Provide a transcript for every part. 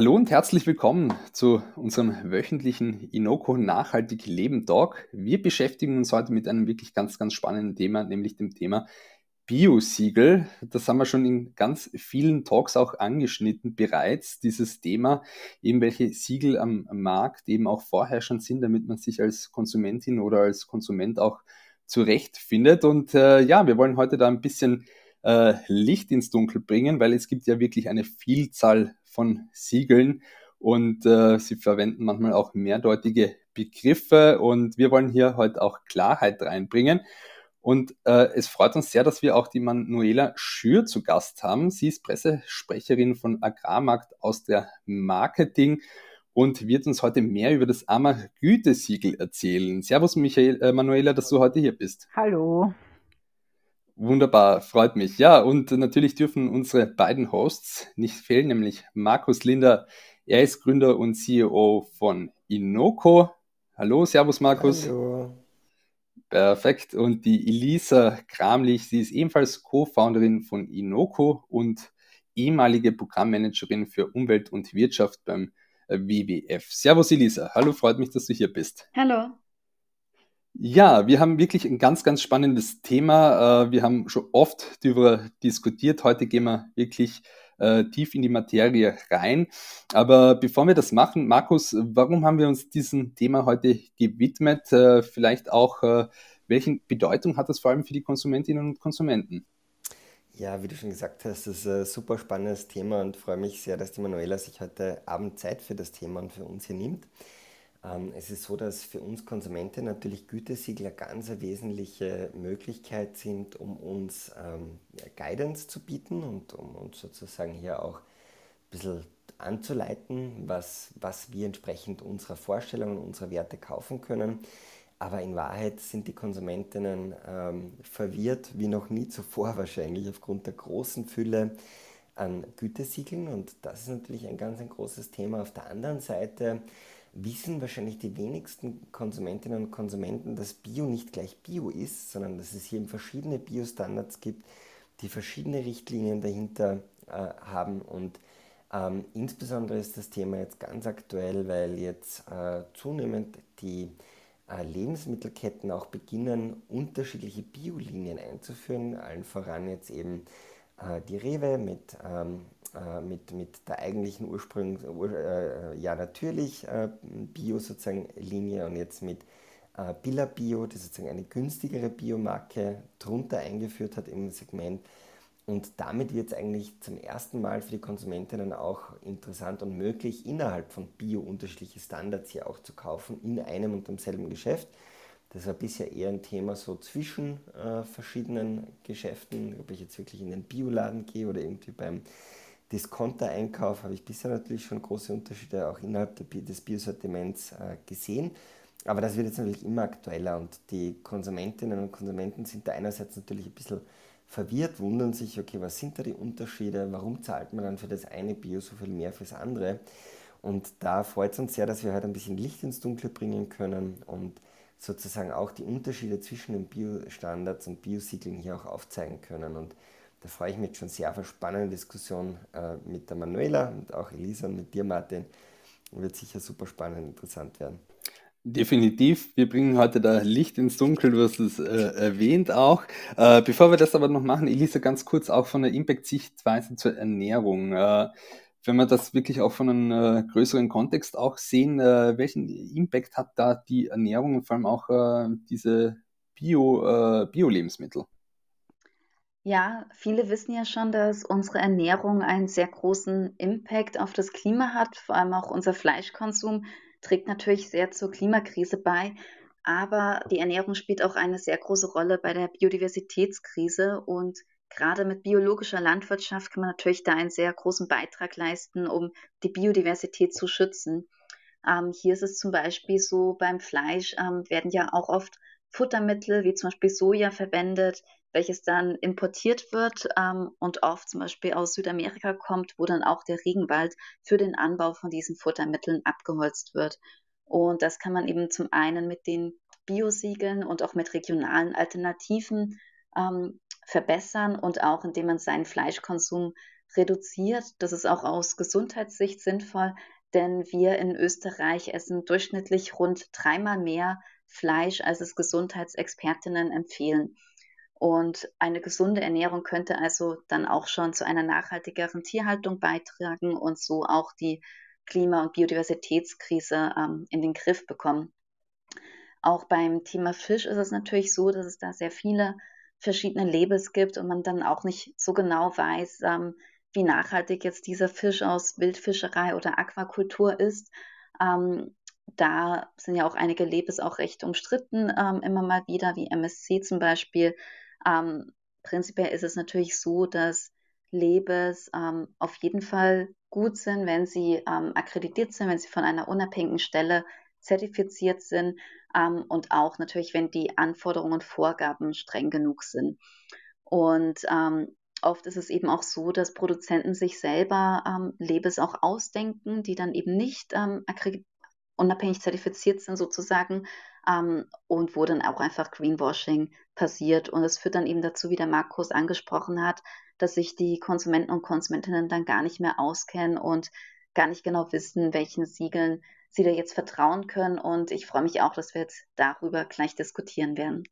Hallo und herzlich willkommen zu unserem wöchentlichen Inoko Nachhaltig Leben Talk. Wir beschäftigen uns heute mit einem wirklich ganz, ganz spannenden Thema, nämlich dem Thema Bio-Siegel. Das haben wir schon in ganz vielen Talks auch angeschnitten bereits, dieses Thema, eben welche Siegel am Markt eben auch vorherrschend sind, damit man sich als Konsumentin oder als Konsument auch zurechtfindet. Und äh, ja, wir wollen heute da ein bisschen äh, Licht ins Dunkel bringen, weil es gibt ja wirklich eine Vielzahl von Siegeln und äh, sie verwenden manchmal auch mehrdeutige Begriffe und wir wollen hier heute auch Klarheit reinbringen. Und äh, es freut uns sehr, dass wir auch die Manuela Schür zu Gast haben. Sie ist Pressesprecherin von Agrarmarkt aus der Marketing und wird uns heute mehr über das AMA Gütesiegel erzählen. Servus Michael, äh, Manuela, dass du heute hier bist. Hallo. Wunderbar, freut mich. Ja, und natürlich dürfen unsere beiden Hosts nicht fehlen, nämlich Markus Linder. Er ist Gründer und CEO von Inoko. Hallo, Servus Markus. Hallo. Perfekt. Und die Elisa Kramlich, sie ist ebenfalls Co-Founderin von Inoko und ehemalige Programmmanagerin für Umwelt und Wirtschaft beim WWF. Servus Elisa. Hallo, freut mich, dass du hier bist. Hallo. Ja, wir haben wirklich ein ganz, ganz spannendes Thema. Äh, wir haben schon oft darüber diskutiert. Heute gehen wir wirklich äh, tief in die Materie rein. Aber bevor wir das machen, Markus, warum haben wir uns diesem Thema heute gewidmet? Äh, vielleicht auch, welche Bedeutung hat das vor allem für die Konsumentinnen und Konsumenten? Ja, wie du schon gesagt hast, das ist ein super spannendes Thema und freue mich sehr, dass die Manuela sich heute Abend Zeit für das Thema und für uns hier nimmt. Ähm, es ist so, dass für uns Konsumenten natürlich Gütesiegel eine ganz wesentliche Möglichkeit sind, um uns ähm, Guidance zu bieten und um uns sozusagen hier auch ein bisschen anzuleiten, was, was wir entsprechend unserer Vorstellungen, unserer Werte kaufen können. Aber in Wahrheit sind die Konsumentinnen ähm, verwirrt wie noch nie zuvor wahrscheinlich aufgrund der großen Fülle an Gütesiegeln. Und das ist natürlich ein ganz ein großes Thema. Auf der anderen Seite wissen wahrscheinlich die wenigsten Konsumentinnen und Konsumenten, dass Bio nicht gleich Bio ist, sondern dass es hier verschiedene Bio-Standards gibt, die verschiedene Richtlinien dahinter äh, haben. Und ähm, insbesondere ist das Thema jetzt ganz aktuell, weil jetzt äh, zunehmend die äh, Lebensmittelketten auch beginnen, unterschiedliche Biolinien einzuführen, allen voran jetzt eben äh, die Rewe mit ähm, äh, mit, mit der eigentlichen Ursprung, äh, ja natürlich äh, Bio sozusagen Linie und jetzt mit äh, Billa Bio, die sozusagen eine günstigere Biomarke drunter eingeführt hat im Segment. Und damit wird es eigentlich zum ersten Mal für die Konsumentinnen auch interessant und möglich, innerhalb von Bio unterschiedliche Standards hier auch zu kaufen, in einem und demselben Geschäft. Das war bisher eher ein Thema so zwischen äh, verschiedenen Geschäften, ob ich jetzt wirklich in den Bioladen gehe oder irgendwie beim Discounter-Einkauf habe ich bisher natürlich schon große Unterschiede auch innerhalb des Biosortiments äh, gesehen. Aber das wird jetzt natürlich immer aktueller und die Konsumentinnen und Konsumenten sind da einerseits natürlich ein bisschen verwirrt, wundern sich, okay, was sind da die Unterschiede, warum zahlt man dann für das eine Bio so viel mehr fürs andere? Und da freut es uns sehr, dass wir heute ein bisschen Licht ins Dunkle bringen können und sozusagen auch die Unterschiede zwischen den Bio-Standards und Biosiegeln hier auch aufzeigen können. Und da freue ich mich schon sehr auf eine spannende Diskussion äh, mit der Manuela und auch Elisa und mit dir, Martin. Wird sicher super spannend und interessant werden. Definitiv. Wir bringen heute da Licht ins Dunkel, du hast es äh, erwähnt auch. Äh, bevor wir das aber noch machen, Elisa, ganz kurz auch von der Impact-Sichtweise zur Ernährung. Äh, wenn wir das wirklich auch von einem äh, größeren Kontext auch sehen, äh, welchen Impact hat da die Ernährung und vor allem auch äh, diese Bio, Bio-Lebensmittel? Ja, viele wissen ja schon, dass unsere Ernährung einen sehr großen Impact auf das Klima hat. Vor allem auch unser Fleischkonsum trägt natürlich sehr zur Klimakrise bei. Aber die Ernährung spielt auch eine sehr große Rolle bei der Biodiversitätskrise. Und gerade mit biologischer Landwirtschaft kann man natürlich da einen sehr großen Beitrag leisten, um die Biodiversität zu schützen. Ähm, hier ist es zum Beispiel so, beim Fleisch ähm, werden ja auch oft Futtermittel wie zum Beispiel Soja verwendet, welches dann importiert wird ähm, und oft zum Beispiel aus Südamerika kommt, wo dann auch der Regenwald für den Anbau von diesen Futtermitteln abgeholzt wird. Und das kann man eben zum einen mit den Biosiegeln und auch mit regionalen Alternativen ähm, verbessern und auch indem man seinen Fleischkonsum reduziert. Das ist auch aus Gesundheitssicht sinnvoll, denn wir in Österreich essen durchschnittlich rund dreimal mehr Fleisch, als es Gesundheitsexpertinnen empfehlen. Und eine gesunde Ernährung könnte also dann auch schon zu einer nachhaltigeren Tierhaltung beitragen und so auch die Klima- und Biodiversitätskrise ähm, in den Griff bekommen. Auch beim Thema Fisch ist es natürlich so, dass es da sehr viele verschiedene Labels gibt und man dann auch nicht so genau weiß, ähm, wie nachhaltig jetzt dieser Fisch aus Wildfischerei oder Aquakultur ist. Ähm, da sind ja auch einige Labels auch recht umstritten, ähm, immer mal wieder, wie MSC zum Beispiel. Ähm, prinzipiell ist es natürlich so, dass Labels ähm, auf jeden Fall gut sind, wenn sie ähm, akkreditiert sind, wenn sie von einer unabhängigen Stelle zertifiziert sind ähm, und auch natürlich, wenn die Anforderungen und Vorgaben streng genug sind. Und ähm, oft ist es eben auch so, dass Produzenten sich selber ähm, Labels auch ausdenken, die dann eben nicht ähm, unabhängig zertifiziert sind sozusagen ähm, und wo dann auch einfach Greenwashing passiert. Und es führt dann eben dazu, wie der Markus angesprochen hat, dass sich die Konsumenten und Konsumentinnen dann gar nicht mehr auskennen und gar nicht genau wissen, welchen Siegeln sie da jetzt vertrauen können. Und ich freue mich auch, dass wir jetzt darüber gleich diskutieren werden.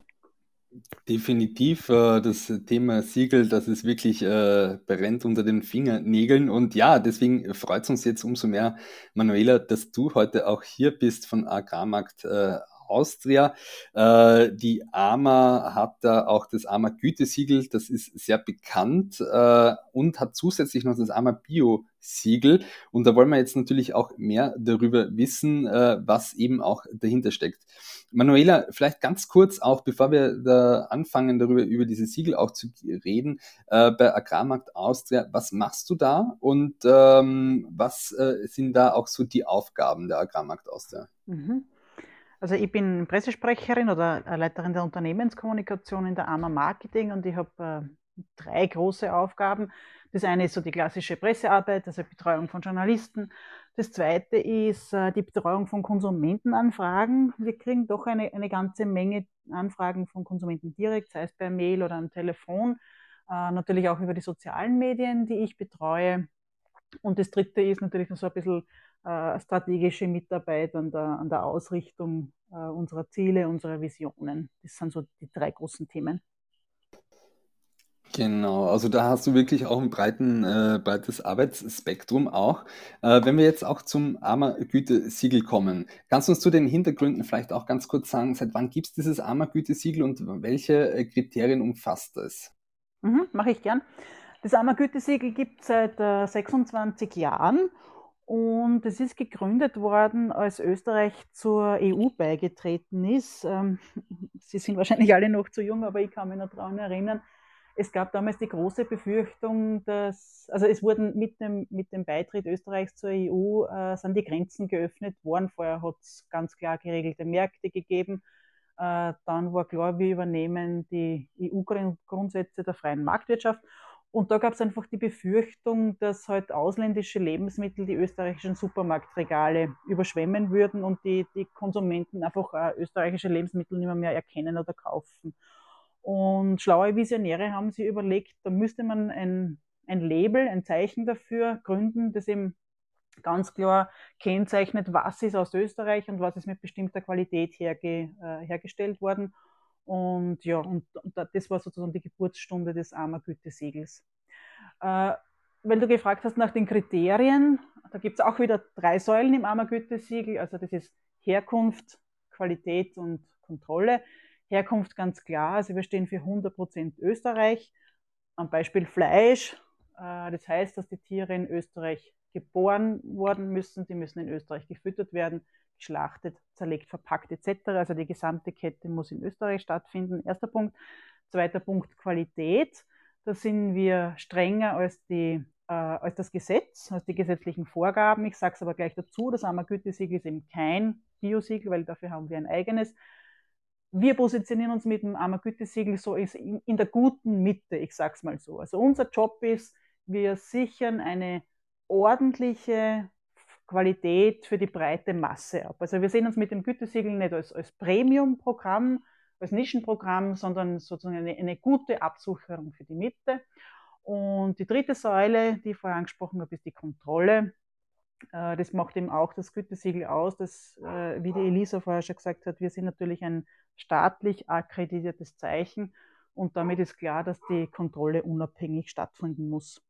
Definitiv, äh, das Thema Siegel, das ist wirklich äh, brennt unter den Fingernägeln. Und ja, deswegen freut es uns jetzt umso mehr, Manuela, dass du heute auch hier bist von Agrarmarkt äh, Austria. Äh, die AMA hat da auch das AMA Gütesiegel, das ist sehr bekannt äh, und hat zusätzlich noch das AMA Bio Siegel. Und da wollen wir jetzt natürlich auch mehr darüber wissen, äh, was eben auch dahinter steckt. Manuela, vielleicht ganz kurz auch, bevor wir da anfangen, darüber über diese Siegel auch zu reden, äh, bei Agrarmarkt Austria, was machst du da und ähm, was äh, sind da auch so die Aufgaben der Agrarmarkt Austria? Mhm. Also ich bin Pressesprecherin oder Leiterin der Unternehmenskommunikation in der AMA Marketing und ich habe äh, drei große Aufgaben. Das eine ist so die klassische Pressearbeit, also Betreuung von Journalisten. Das zweite ist äh, die Betreuung von Konsumentenanfragen. Wir kriegen doch eine, eine ganze Menge Anfragen von Konsumenten direkt, sei es per Mail oder am Telefon. Äh, natürlich auch über die sozialen Medien, die ich betreue. Und das dritte ist natürlich noch so ein bisschen äh, strategische Mitarbeit an der, an der Ausrichtung unserer Ziele, unserer Visionen. Das sind so die drei großen Themen. Genau, also da hast du wirklich auch ein breiten, äh, breites Arbeitsspektrum auch. Äh, wenn wir jetzt auch zum AMA-Gütesiegel kommen, kannst du uns zu den Hintergründen vielleicht auch ganz kurz sagen, seit wann gibt es dieses AMA-Gütesiegel und welche äh, Kriterien umfasst es? Mhm, Mache ich gern. Das AMA-Gütesiegel gibt es seit äh, 26 Jahren und es ist gegründet worden, als Österreich zur EU beigetreten ist. Ähm, Sie sind wahrscheinlich alle noch zu jung, aber ich kann mich noch daran erinnern. Es gab damals die große Befürchtung, dass, also es wurden mit dem, mit dem Beitritt Österreichs zur EU, äh, sind die Grenzen geöffnet worden. Vorher hat es ganz klar geregelte Märkte gegeben. Äh, dann war klar, wir übernehmen die EU-Grundsätze der freien Marktwirtschaft. Und da gab es einfach die Befürchtung, dass halt ausländische Lebensmittel die österreichischen Supermarktregale überschwemmen würden und die, die Konsumenten einfach äh, österreichische Lebensmittel nicht mehr, mehr erkennen oder kaufen. Und schlaue Visionäre haben sich überlegt, da müsste man ein, ein Label, ein Zeichen dafür gründen, das eben ganz klar kennzeichnet, was ist aus Österreich und was ist mit bestimmter Qualität herge, äh, hergestellt worden. Und ja, und, und, das war sozusagen die Geburtsstunde des Armer. Äh, weil du gefragt hast nach den Kriterien, da gibt es auch wieder drei Säulen im Armer. Also das ist Herkunft, Qualität und Kontrolle. Herkunft ganz klar, also wir stehen für 100% Österreich. Am Beispiel Fleisch, äh, das heißt, dass die Tiere in Österreich geboren worden müssen, die müssen in Österreich gefüttert werden geschlachtet, zerlegt, verpackt etc. Also die gesamte Kette muss in Österreich stattfinden. Erster Punkt. Zweiter Punkt Qualität. Da sind wir strenger als, die, äh, als das Gesetz, als die gesetzlichen Vorgaben. Ich sage es aber gleich dazu, das AMA-Gütesiegel ist eben kein Biosiegel, weil dafür haben wir ein eigenes. Wir positionieren uns mit dem AMA-Gütesiegel so in, in der guten Mitte, ich sage es mal so. Also unser Job ist, wir sichern eine ordentliche, Qualität für die breite Masse ab. Also wir sehen uns mit dem Gütesiegel nicht als, als Premium-Programm, als Nischenprogramm, sondern sozusagen eine, eine, gute Absucherung für die Mitte. Und die dritte Säule, die ich vorher angesprochen habe, ist die Kontrolle. Äh, das macht eben auch das Gütesiegel aus, dass, äh, wie die Elisa vorher schon gesagt hat, wir sind natürlich ein staatlich akkreditiertes Zeichen und damit ist klar, dass die Kontrolle unabhängig stattfinden muss.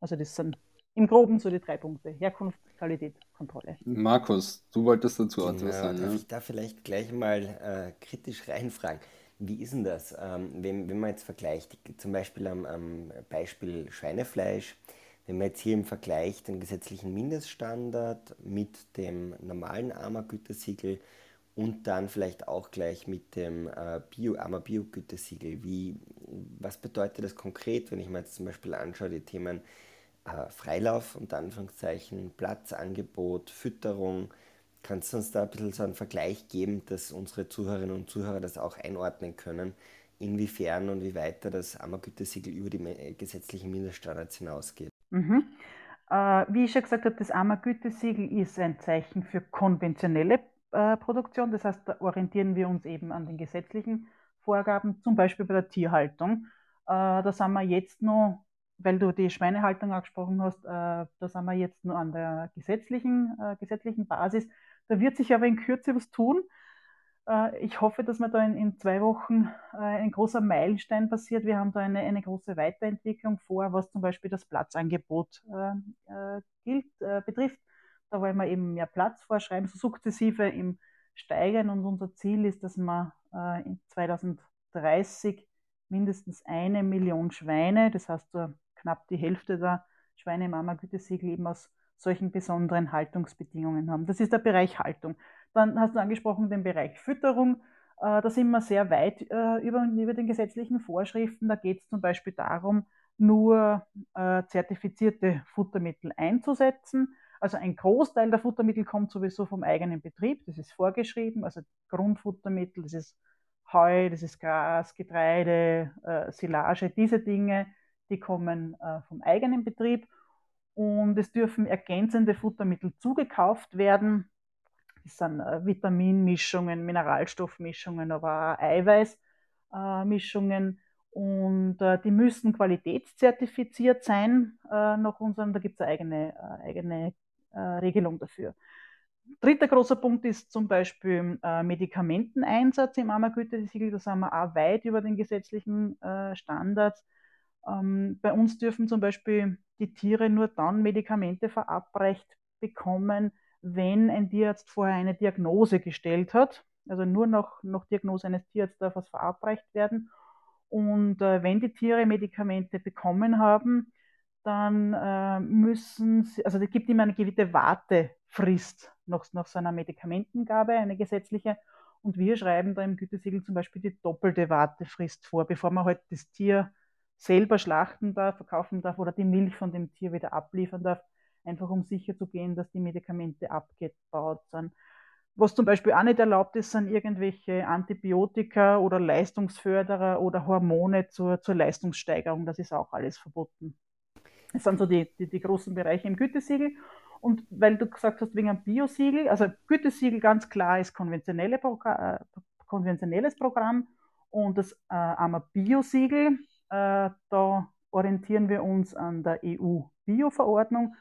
Also das sind im Groben so die drei Punkte. Herkunft, Qualität, Kontrolle. Markus, du wolltest dazu etwas ja, sagen. Darf ja? ich da vielleicht gleich mal äh, kritisch reinfragen? Wie ist denn das, ähm, wenn, wenn man jetzt vergleicht, zum Beispiel am, am Beispiel Schweinefleisch, wenn man jetzt hier im Vergleich den gesetzlichen Mindeststandard mit dem normalen AMA-Gütesiegel und dann vielleicht auch gleich mit dem äh, Bio, AMA-Bio-Gütesiegel, was bedeutet das konkret, wenn ich mir jetzt zum Beispiel anschaue, die Themen äh, Freilauf, unter Anführungszeichen, Platzangebot, Fütterung, Kannst du uns da ein bisschen so einen Vergleich geben, dass unsere Zuhörerinnen und Zuhörer das auch einordnen können, inwiefern und wie weiter das Ammergütesiegel über die gesetzlichen Mindeststandards hinausgeht? Mhm. Äh, wie ich schon gesagt habe, das Ammergütesiegel ist ein Zeichen für konventionelle äh, Produktion. Das heißt, da orientieren wir uns eben an den gesetzlichen Vorgaben, zum Beispiel bei der Tierhaltung. Äh, da sind wir jetzt noch, weil du die Schweinehaltung angesprochen hast, äh, da sind wir jetzt nur an der gesetzlichen, äh, gesetzlichen Basis. Da wird sich aber in Kürze was tun. Äh, ich hoffe, dass mir da in, in zwei Wochen äh, ein großer Meilenstein passiert. Wir haben da eine, eine große Weiterentwicklung vor, was zum Beispiel das Platzangebot äh, gilt, betrifft. Da wollen wir eben mehr Platz vorschreiben, so sukzessive im Steigern. Und unser Ziel ist, dass wir in 2030 mindestens eine Million Schweine, das heißt so knapp die Hälfte der Schweine im Ammergütesiegel eben aus solchen besonderen Haltungsbedingungen haben. Das ist der Bereich Haltung. Dann hast du angesprochen den Bereich Fütterung. Äh, da sind wir sehr weit äh, über, über den gesetzlichen Vorschriften. Da geht es zum Beispiel darum, nur äh, zertifizierte Futtermittel einzusetzen. Also ein Großteil der Futtermittel kommt sowieso vom eigenen Betrieb, das ist vorgeschrieben, also Grundfuttermittel, das ist Heu, das ist Gras, Getreide, Silage, diese Dinge, die kommen vom eigenen Betrieb und es dürfen ergänzende Futtermittel zugekauft werden. Das sind äh, Vitaminmischungen, Mineralstoffmischungen, aber auch Eiweißmischungen. Und äh, die müssen qualitätszertifiziert sein äh, nach unserem, da gibt es eine eigene, eigene Regelung dafür. Dritter großer Punkt ist zum Beispiel Medikamenteneinsatz im Ammergütesiegel. Da sind wir auch weit über den gesetzlichen Standards. Ähm, bei uns dürfen zum Beispiel die Tiere nur dann Medikamente verabreicht bekommen, wenn ein Tierarzt vorher eine Diagnose gestellt hat. Also nur nach, nach Diagnose eines Tierarztes darf was verabreicht werden. Und äh, wenn die Tiere Medikamente bekommen haben, dann äh, müssen sie, also es gibt immer eine gewisse Wartefrist nach, nach so einer Medikamentengabe, eine gesetzliche. Und wir schreiben da im Gütesiegel zum Beispiel die doppelte Wartefrist vor, bevor man halt das Tier selber schlachten darf, verkaufen darf oder die Milch von dem Tier wieder abliefern darf, einfach um sicher zu gehen, dass die Medikamente abgebaut sind. Was zum Beispiel auch nicht erlaubt ist, sind irgendwelche Antibiotika oder Leistungsförderer oder Hormone zur, zur Leistungssteigerung. Das ist auch alles verboten. Das sind so die, die, die großen Bereiche im Gütesiegel. Und weil du gesagt hast, wegen einem Biosiegel, also Gütesiegel ganz klar ist konventionelle Progr äh, konventionelles Programm und das äh, AMA Biosiegel äh, da orientieren wir uns an der EU-Bio-Verordnung.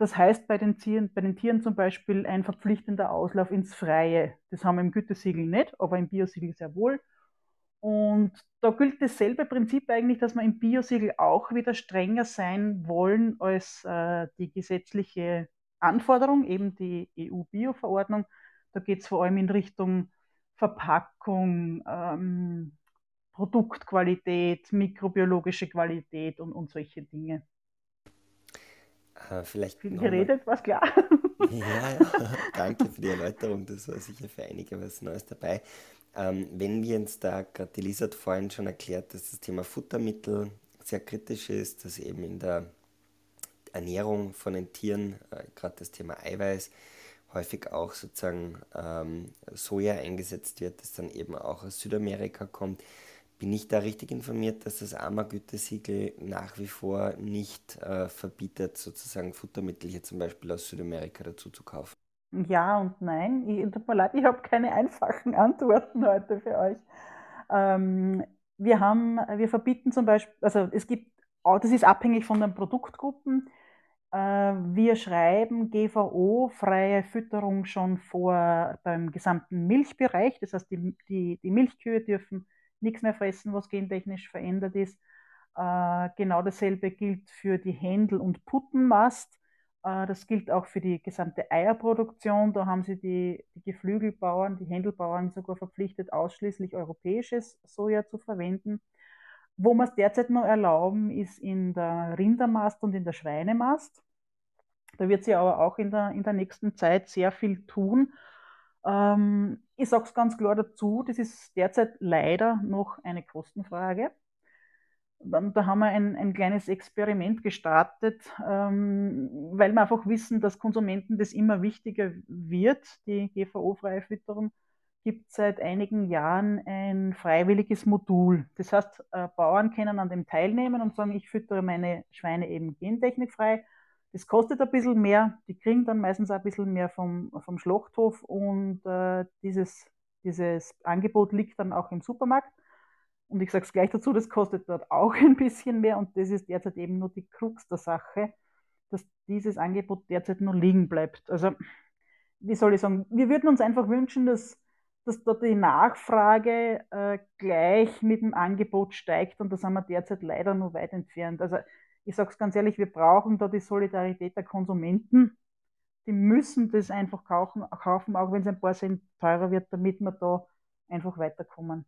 Das heißt bei den, Tieren, bei den Tieren zum Beispiel ein verpflichtender Auslauf ins Freie. Das haben wir im Gütesiegel nicht, aber im Biosiegel sehr wohl. Und da gilt dasselbe Prinzip eigentlich, dass wir im Biosiegel auch wieder strenger sein wollen als äh, die gesetzliche Anforderung, eben die EU-Bio-Verordnung. Da geht es vor allem in Richtung Verpackung, ähm, Produktqualität, mikrobiologische Qualität und, und solche Dinge. Äh, vielleicht Viel geredet, was klar. Ja, ja, danke für die Erläuterung. Das war sicher für einige was Neues dabei. Ähm, wenn wir uns da, gerade die Lisa hat vorhin schon erklärt, dass das Thema Futtermittel sehr kritisch ist, dass eben in der Ernährung von den Tieren, äh, gerade das Thema Eiweiß, häufig auch sozusagen ähm, Soja eingesetzt wird, das dann eben auch aus Südamerika kommt. Bin ich da richtig informiert, dass das AMA-Gütesiegel nach wie vor nicht äh, verbietet, sozusagen Futtermittel hier zum Beispiel aus Südamerika dazu zu kaufen? Ja und nein. Ich, tut mir leid, ich habe keine einfachen Antworten heute für euch. Ähm, wir haben, wir verbieten zum Beispiel, also es gibt das ist abhängig von den Produktgruppen. Äh, wir schreiben GVO-freie Fütterung schon vor beim gesamten Milchbereich. Das heißt, die, die, die Milchkühe dürfen nichts mehr fressen, was gentechnisch verändert ist. Äh, genau dasselbe gilt für die Händel- und Puttenmast. Äh, das gilt auch für die gesamte Eierproduktion. Da haben sie die, die Geflügelbauern, die Händelbauern sogar verpflichtet, ausschließlich europäisches Soja zu verwenden. Wo wir es derzeit noch erlauben, ist in der Rindermast und in der Schweinemast. Da wird sie aber auch in der, in der nächsten Zeit sehr viel tun. Ähm, ich sage es ganz klar dazu, das ist derzeit leider noch eine Kostenfrage da haben wir ein, ein kleines Experiment gestartet, ähm, weil wir einfach wissen, dass Konsumenten das immer wichtiger wird. Die GVO-freie Fütterung gibt seit einigen Jahren ein freiwilliges Modul. Das heißt, äh, Bauern können an dem teilnehmen und sagen, ich füttere meine Schweine eben gentechnikfrei. Das kostet ein bisschen mehr, die kriegen dann meistens auch ein bisschen mehr vom, vom Schlachthof und äh, dieses, dieses Angebot liegt dann auch im Supermarkt. Und ich sage es gleich dazu, das kostet dort auch ein bisschen mehr und das ist derzeit eben nur die Krux der Sache, dass dieses Angebot derzeit nur liegen bleibt. Also, wie soll ich sagen, wir würden uns einfach wünschen, dass, dass dort die Nachfrage äh, gleich mit dem Angebot steigt und da sind wir derzeit leider nur weit entfernt. Also, ich sage es ganz ehrlich, wir brauchen da die Solidarität der Konsumenten. Die müssen das einfach kaufen, kaufen auch wenn es ein paar Cent teurer wird, damit wir da einfach weiterkommen.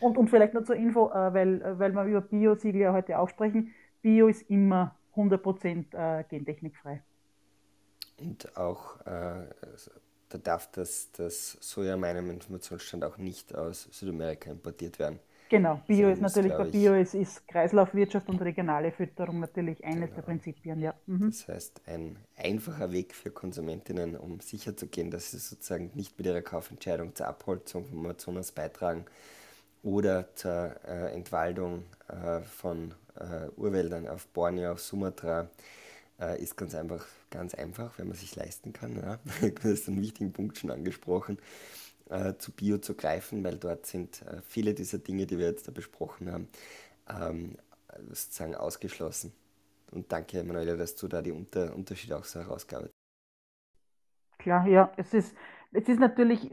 Und, und vielleicht noch zur Info, äh, weil, äh, weil wir über Bio-Siegel ja heute auch sprechen. Bio ist immer 100% äh, gentechnikfrei. Und auch, äh, da darf das, das Soja meinem Informationsstand auch nicht aus Südamerika importiert werden. Genau, Bio ist natürlich, bei Bio ist, ist Kreislaufwirtschaft und regionale Fütterung natürlich eines genau. der Prinzipien, ja. Mhm. Das heißt, ein einfacher Weg für Konsumentinnen, um sicherzugehen, dass sie sozusagen nicht mit ihrer Kaufentscheidung zur Abholzung vom Amazonas beitragen, oder zur äh, Entwaldung äh, von äh, Urwäldern auf Borneo, auf Sumatra äh, ist ganz einfach, ganz einfach, wenn man sich leisten kann. Ja. Du hast einen wichtigen Punkt schon angesprochen, äh, zu Bio zu greifen, weil dort sind äh, viele dieser Dinge, die wir jetzt da besprochen haben, ähm, sozusagen ausgeschlossen. Und danke, Manuela, dass du da die Unter Unterschiede auch so herausgearbeitet hast. Klar, ja, es ist, es ist natürlich,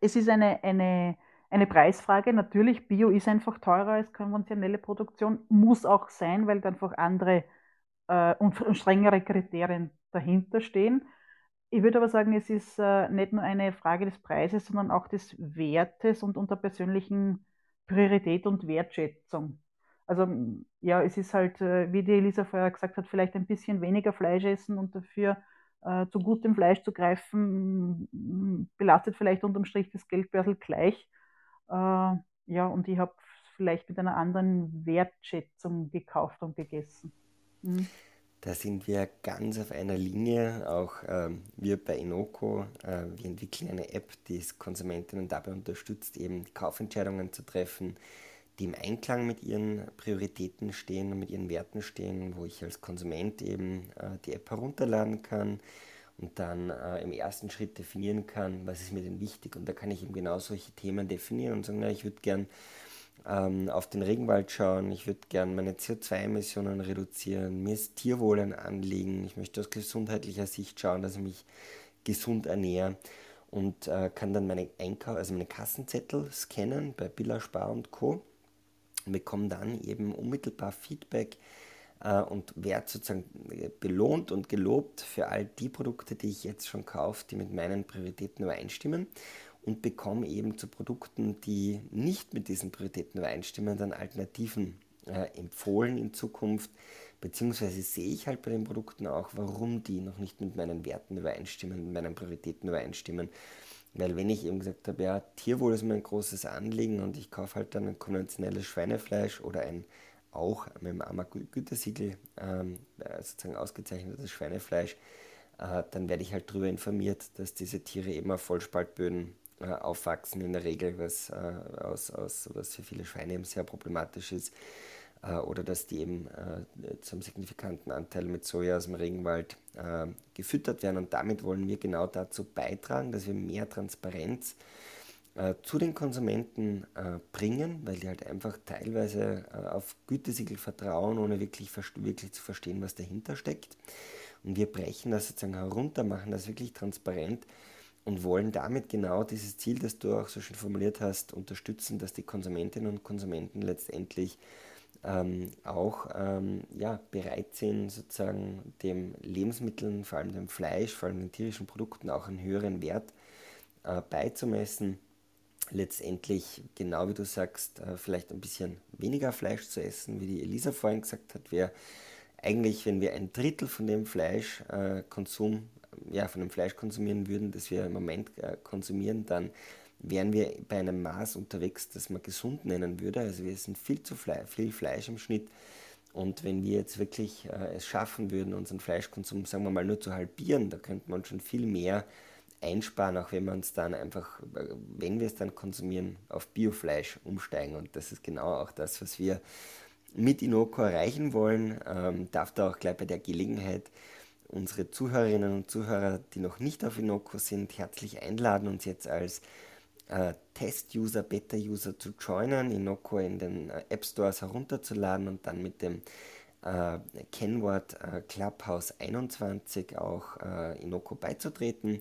es ist eine, eine eine Preisfrage. Natürlich, Bio ist einfach teurer als konventionelle Produktion, muss auch sein, weil einfach andere äh, und strengere Kriterien dahinter stehen. Ich würde aber sagen, es ist äh, nicht nur eine Frage des Preises, sondern auch des Wertes und unter persönlichen Priorität und Wertschätzung. Also ja, es ist halt, äh, wie die Elisa vorher gesagt hat, vielleicht ein bisschen weniger Fleisch essen und dafür äh, zu gutem Fleisch zu greifen, belastet vielleicht unterm Strich das Geldbörsel gleich. Äh, ja, und ich habe vielleicht mit einer anderen Wertschätzung gekauft und gegessen. Mhm. Da sind wir ganz auf einer Linie. Auch ähm, wir bei Inoco, äh, wir entwickeln eine App, die es Konsumentinnen dabei unterstützt, eben Kaufentscheidungen zu treffen, die im Einklang mit ihren Prioritäten stehen und mit ihren Werten stehen, wo ich als Konsument eben äh, die App herunterladen kann, und dann äh, im ersten Schritt definieren kann, was ist mir denn wichtig. Und da kann ich eben genau solche Themen definieren und sagen, na, ich würde gern ähm, auf den Regenwald schauen, ich würde gern meine CO2-Emissionen reduzieren, mir ist Tierwohl ein Anliegen, ich möchte aus gesundheitlicher Sicht schauen, dass ich mich gesund ernähre und äh, kann dann meine Einkauf, also meine Kassenzettel scannen bei Billa Spar und Co. und bekomme dann eben unmittelbar Feedback, äh, und werde sozusagen belohnt und gelobt für all die Produkte, die ich jetzt schon kaufe, die mit meinen Prioritäten übereinstimmen und bekomme eben zu Produkten, die nicht mit diesen Prioritäten übereinstimmen, dann Alternativen äh, empfohlen in Zukunft. Beziehungsweise sehe ich halt bei den Produkten auch, warum die noch nicht mit meinen Werten übereinstimmen, mit meinen Prioritäten übereinstimmen. Weil wenn ich eben gesagt habe, ja, Tierwohl ist mir ein großes Anliegen und ich kaufe halt dann ein konventionelles Schweinefleisch oder ein auch mit dem AMA-Gütesiegel ähm, äh, sozusagen ausgezeichnetes Schweinefleisch, äh, dann werde ich halt darüber informiert, dass diese Tiere eben auf Vollspaltböden äh, aufwachsen in der Regel, was, äh, aus, aus, was für viele Schweine eben sehr problematisch ist. Äh, oder dass die eben äh, zum signifikanten Anteil mit Soja aus dem Regenwald gefüttert werden. Und damit wollen wir genau dazu beitragen, dass wir mehr Transparenz äh, zu den Konsumenten äh, bringen, weil die halt einfach teilweise äh, auf Gütesiegel vertrauen, ohne wirklich, wirklich zu verstehen, was dahinter steckt. Und wir brechen das sozusagen herunter, machen das wirklich transparent und wollen damit genau dieses Ziel, das du auch so schön formuliert hast, unterstützen, dass die Konsumentinnen und Konsumenten letztendlich ähm, auch ähm, ja, bereit sind, sozusagen dem Lebensmitteln, vor allem dem Fleisch, vor allem den tierischen Produkten auch einen höheren Wert äh, beizumessen. Letztendlich, genau wie du sagst, äh, vielleicht ein bisschen weniger Fleisch zu essen, wie die Elisa vorhin gesagt hat, wäre eigentlich, wenn wir ein Drittel von dem Fleischkonsum, äh, ja, von dem Fleisch konsumieren würden, das wir im Moment äh, konsumieren, dann wären wir bei einem Maß unterwegs, das man gesund nennen würde. Also wir essen viel zu Fle viel Fleisch im Schnitt. Und wenn wir jetzt wirklich äh, es schaffen würden, unseren Fleischkonsum, sagen wir mal, nur zu halbieren, da könnte man schon viel mehr einsparen, auch wenn wir uns dann einfach, äh, wenn wir es dann konsumieren, auf Biofleisch umsteigen. Und das ist genau auch das, was wir mit Inoko erreichen wollen. Ähm, darf da auch gleich bei der Gelegenheit unsere Zuhörerinnen und Zuhörer, die noch nicht auf Inoko sind, herzlich einladen, uns jetzt als äh, Test-User, Beta-User zu joinen, Inoko in den äh, App Stores herunterzuladen und dann mit dem äh, Kennwort äh, Clubhouse 21 auch äh, Inoko beizutreten.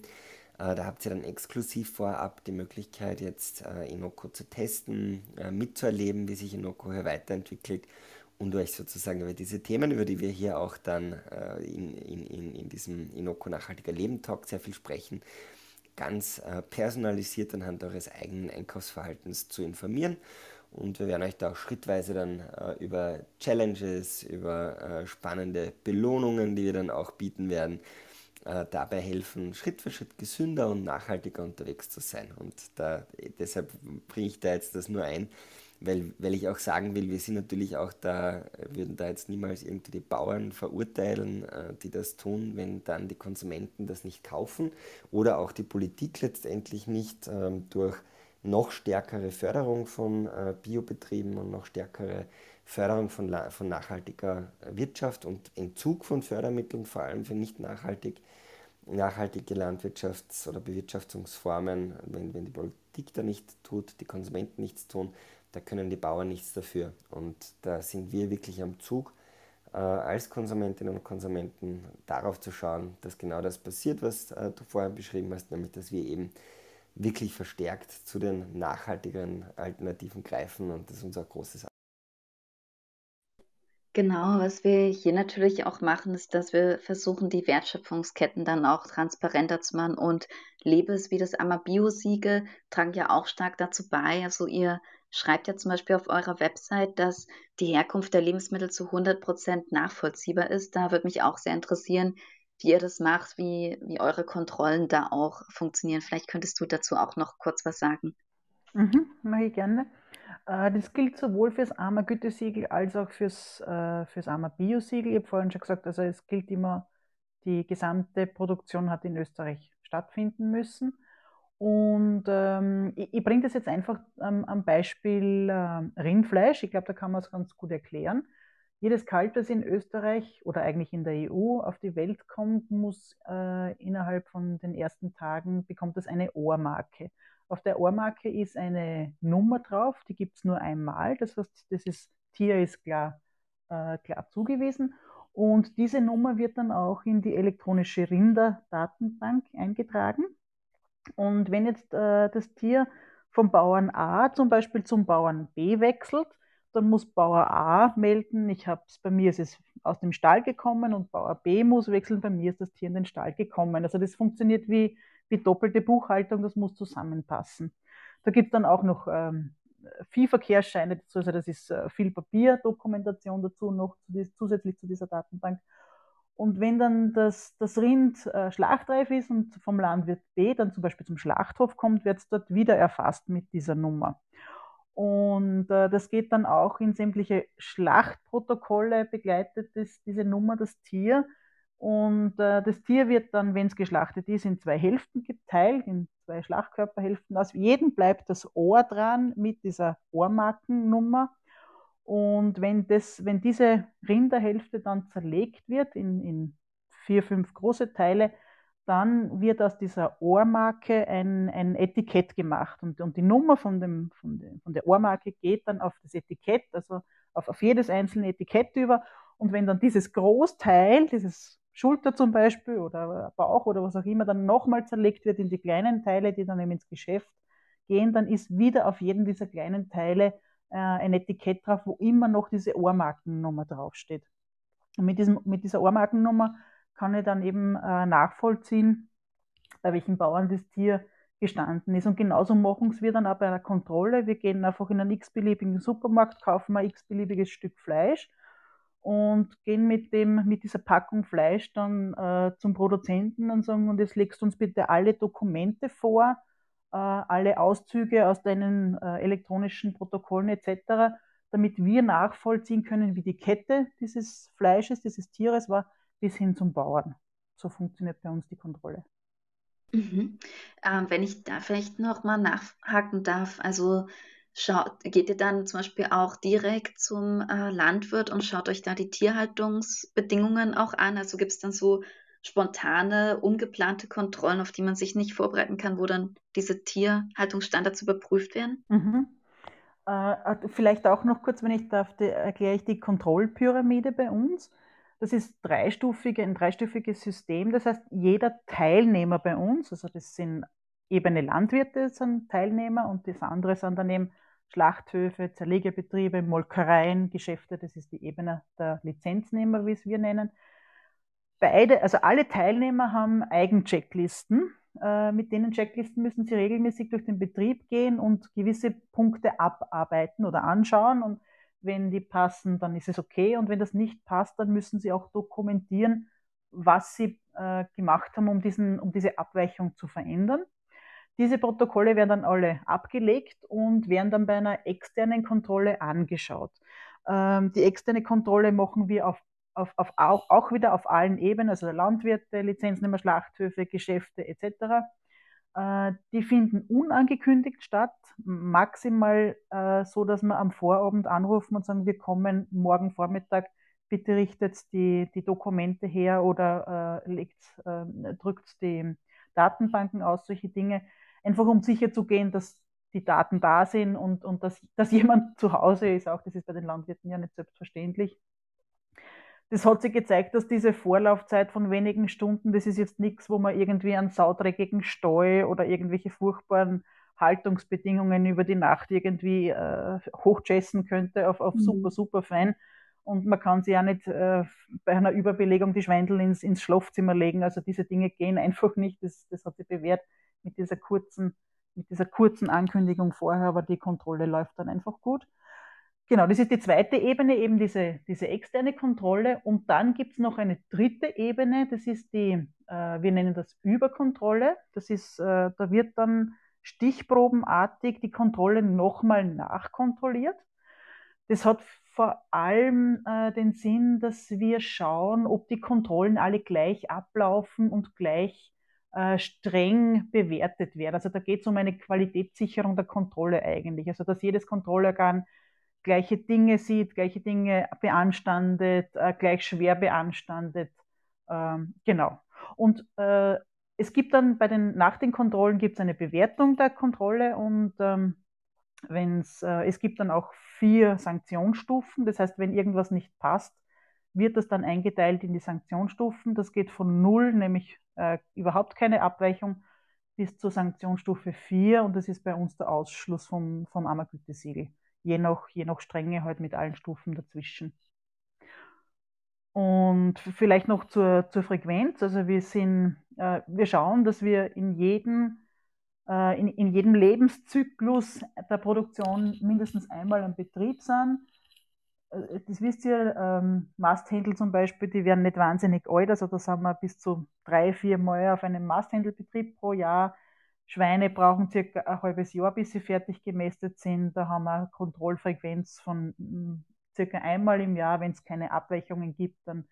Äh, da habt ihr dann exklusiv vorab die Möglichkeit, jetzt äh, Inoko zu testen, äh, mitzuerleben, wie sich Inoko hier weiterentwickelt und euch sozusagen über diese Themen, über die wir hier auch dann in, in, in diesem Inoko Nachhaltiger Leben Talk sehr viel sprechen, ganz äh, personalisiert anhand eures eigenen Einkaufsverhaltens zu informieren. Und wir werden euch da auch schrittweise dann äh, über Challenges, über äh, spannende Belohnungen, die wir dann auch bieten werden, äh, dabei helfen, Schritt für Schritt gesünder und nachhaltiger unterwegs zu sein. Und da, deshalb bringe ich da jetzt das nur ein, weil, weil ich auch sagen will, wir sind natürlich auch da, würden da jetzt niemals irgendwie die Bauern verurteilen, äh, die das tun, wenn dann die Konsumenten das nicht kaufen oder auch die Politik letztendlich nicht ähm, durch noch stärkere Förderung von äh, Biobetrieben und noch stärkere Förderung von, von nachhaltiger Wirtschaft und Entzug von Fördermitteln, vor allem für nicht nachhaltig, nachhaltige Landwirtschafts- oder Bewirtschaftungsformen, wenn, wenn die Politik da nichts tut, die Konsumenten nichts tun, da können die Bauern nichts dafür. Und da sind wir wirklich am Zug, äh, als Konsumentinnen und Konsumenten darauf zu schauen, dass genau das passiert, was äh, du vorhin beschrieben hast, nämlich dass wir eben wirklich verstärkt zu den nachhaltigeren Alternativen greifen und das ist unser großes Genau, was wir hier natürlich auch machen, ist, dass wir versuchen, die Wertschöpfungsketten dann auch transparenter zu machen und Labels wie das Amabio-Siegel tragen ja auch stark dazu bei. Also ihr schreibt ja zum Beispiel auf eurer Website, dass die Herkunft der Lebensmittel zu 100 Prozent nachvollziehbar ist. Da würde mich auch sehr interessieren, wie ihr das macht, wie, wie eure Kontrollen da auch funktionieren. Vielleicht könntest du dazu auch noch kurz was sagen. Mhm, mache ich gerne. Äh, das gilt sowohl fürs AMA-Gütesiegel als auch fürs, äh, fürs AMA-Bio-Siegel. Ich habe vorhin schon gesagt, also es gilt immer, die gesamte Produktion hat in Österreich stattfinden müssen. Und ähm, ich, ich bringe das jetzt einfach ähm, am Beispiel äh, Rindfleisch. Ich glaube, da kann man es ganz gut erklären. Jedes Kalb, das in Österreich oder eigentlich in der EU auf die Welt kommt, muss äh, innerhalb von den ersten Tagen bekommt es eine Ohrmarke. Auf der Ohrmarke ist eine Nummer drauf, die gibt es nur einmal. Das heißt, das ist, Tier ist klar, äh, klar zugewiesen. Und diese Nummer wird dann auch in die elektronische Rinderdatenbank eingetragen. Und wenn jetzt äh, das Tier vom Bauern A zum Beispiel zum Bauern B wechselt, dann muss Bauer A melden, ich habe bei mir ist es aus dem Stall gekommen und Bauer B muss wechseln, bei mir ist das Tier in den Stall gekommen. Also das funktioniert wie wie doppelte Buchhaltung, das muss zusammenpassen. Da gibt es dann auch noch ähm, Viehverkehrsscheine, also das ist äh, viel Papierdokumentation dazu noch zusätzlich zu dieser Datenbank. Und wenn dann das, das Rind äh, schlachtreif ist und vom Landwirt B dann zum Beispiel zum Schlachthof kommt, wird es dort wieder erfasst mit dieser Nummer. Und äh, das geht dann auch in sämtliche Schlachtprotokolle, begleitet das, diese Nummer das Tier. Und äh, das Tier wird dann, wenn es geschlachtet ist, in zwei Hälften geteilt, in zwei Schlachtkörperhälften. Aus jedem bleibt das Ohr dran mit dieser Ohrmarkennummer. Und wenn, das, wenn diese Rinderhälfte dann zerlegt wird in, in vier, fünf große Teile, dann wird aus dieser Ohrmarke ein, ein Etikett gemacht und, und die Nummer von, dem, von, dem, von der Ohrmarke geht dann auf das Etikett, also auf, auf jedes einzelne Etikett über. Und wenn dann dieses Großteil, dieses Schulter zum Beispiel oder Bauch oder was auch immer, dann nochmal zerlegt wird in die kleinen Teile, die dann eben ins Geschäft gehen, dann ist wieder auf jedem dieser kleinen Teile äh, ein Etikett drauf, wo immer noch diese Ohrmarkennummer draufsteht. Und mit, diesem, mit dieser Ohrmarkennummer kann ich dann eben äh, nachvollziehen, bei welchen Bauern das Tier gestanden ist. Und genauso machen wir dann auch bei einer Kontrolle. Wir gehen einfach in einen x-beliebigen Supermarkt, kaufen ein x-beliebiges Stück Fleisch und gehen mit, dem, mit dieser Packung Fleisch dann äh, zum Produzenten und sagen, und jetzt legst du uns bitte alle Dokumente vor, alle Auszüge aus deinen äh, elektronischen Protokollen etc., damit wir nachvollziehen können, wie die Kette dieses Fleisches, dieses Tieres war, bis hin zum Bauern. So funktioniert bei uns die Kontrolle. Mhm. Ähm, wenn ich da vielleicht noch mal nachhaken darf, also schaut, geht ihr dann zum Beispiel auch direkt zum äh, Landwirt und schaut euch da die Tierhaltungsbedingungen auch an? Also gibt es dann so spontane, ungeplante Kontrollen, auf die man sich nicht vorbereiten kann, wo dann diese Tierhaltungsstandards überprüft werden? Mhm. Äh, äh vielleicht auch noch kurz, wenn ich darf, erkläre ich die Kontrollpyramide bei uns. Das ist dreistufige, ein dreistufiges System. Das heißt, jeder Teilnehmer bei uns, also das sind ebene Landwirte, sind Teilnehmer und das andere sind dann eben Schlachthöfe, Zerlegebetriebe, Molkereien, Geschäfte, das ist die Ebene der Lizenznehmer, wie es wir nennen. Beide, also alle Teilnehmer haben Eigenchecklisten. Äh, mit denen Checklisten müssen sie regelmäßig durch den Betrieb gehen und gewisse Punkte abarbeiten oder anschauen. Und wenn die passen, dann ist es okay. Und wenn das nicht passt, dann müssen Sie auch dokumentieren, was Sie äh, gemacht haben, um, diesen, um diese Abweichung zu verändern. Diese Protokolle werden dann alle abgelegt und werden dann bei einer externen Kontrolle angeschaut. Ähm, die externe Kontrolle machen wir auf, auf, auf auch, auch wieder auf allen Ebenen, also Landwirte, Lizenznehmer, Schlachthöfe, Geschäfte etc. Äh, die finden unangekündigt statt, maximal äh, so, dass wir am Vorabend anrufen und sagen, wir kommen morgen Vormittag, bitte richtet die, die Dokumente her oder äh, legt, äh, drückt die Datenbanken aus, solche Dinge, einfach um sicher zu gehen, dass die Daten da sind und, und dass, dass jemand zu Hause ist. Auch das ist bei den Landwirten ja nicht selbstverständlich das hat sich gezeigt, dass diese Vorlaufzeit von wenigen Stunden, das ist jetzt nichts, wo man irgendwie einen saudreckigen Steu oder irgendwelche furchtbaren Haltungsbedingungen über die Nacht irgendwie äh, hochjessen könnte auf, auf mhm. super, super fein. Und man kann sich ja nicht äh, bei einer Überbelegung die Schwendel ins, ins Schlafzimmer legen. Also diese Dinge gehen einfach nicht. Das, das hat sich bewährt mit dieser kurzen, mit dieser kurzen Ankündigung vorher, aber die Kontrolle läuft dann einfach gut. Genau, das ist die zweite Ebene, eben diese, diese externe Kontrolle. Und dann gibt es noch eine dritte Ebene, das ist die, äh, wir nennen das Überkontrolle. Das ist, äh, da wird dann stichprobenartig die Kontrolle nochmal nachkontrolliert. Das hat vor allem äh, den Sinn, dass wir schauen, ob die Kontrollen alle gleich ablaufen und gleich äh, streng bewertet werden. Also da geht es um eine Qualitätssicherung der Kontrolle eigentlich. Also dass jedes Kontrollorgan gleiche Dinge sieht, gleiche Dinge beanstandet, äh, gleich schwer beanstandet. Ähm, genau. Und äh, es gibt dann bei den, nach den Kontrollen gibt es eine Bewertung der Kontrolle und ähm, wenn's, äh, es gibt dann auch vier Sanktionsstufen. Das heißt, wenn irgendwas nicht passt, wird das dann eingeteilt in die Sanktionsstufen. Das geht von null, nämlich äh, überhaupt keine Abweichung, bis zur Sanktionsstufe 4 und das ist bei uns der Ausschluss vom, vom Ammergütesiegel je nach, je nach Strenge halt mit allen Stufen dazwischen. Und vielleicht noch zur, zur Frequenz. Also wir sind, äh, wir schauen, dass wir in jedem, äh, in, in jedem Lebenszyklus der Produktion mindestens einmal am Betrieb sind. Äh, das wisst ihr, ähm, Masthändel zum Beispiel, die werden nicht wahnsinnig alt, also da sind wir bis zu drei, vier Mal auf einem Masthändelbetrieb pro Jahr. Schweine brauchen circa ein halbes Jahr, bis sie fertig gemästet sind. Da haben wir eine Kontrollfrequenz von mm, circa einmal im Jahr. Wenn es keine Abweichungen gibt, dann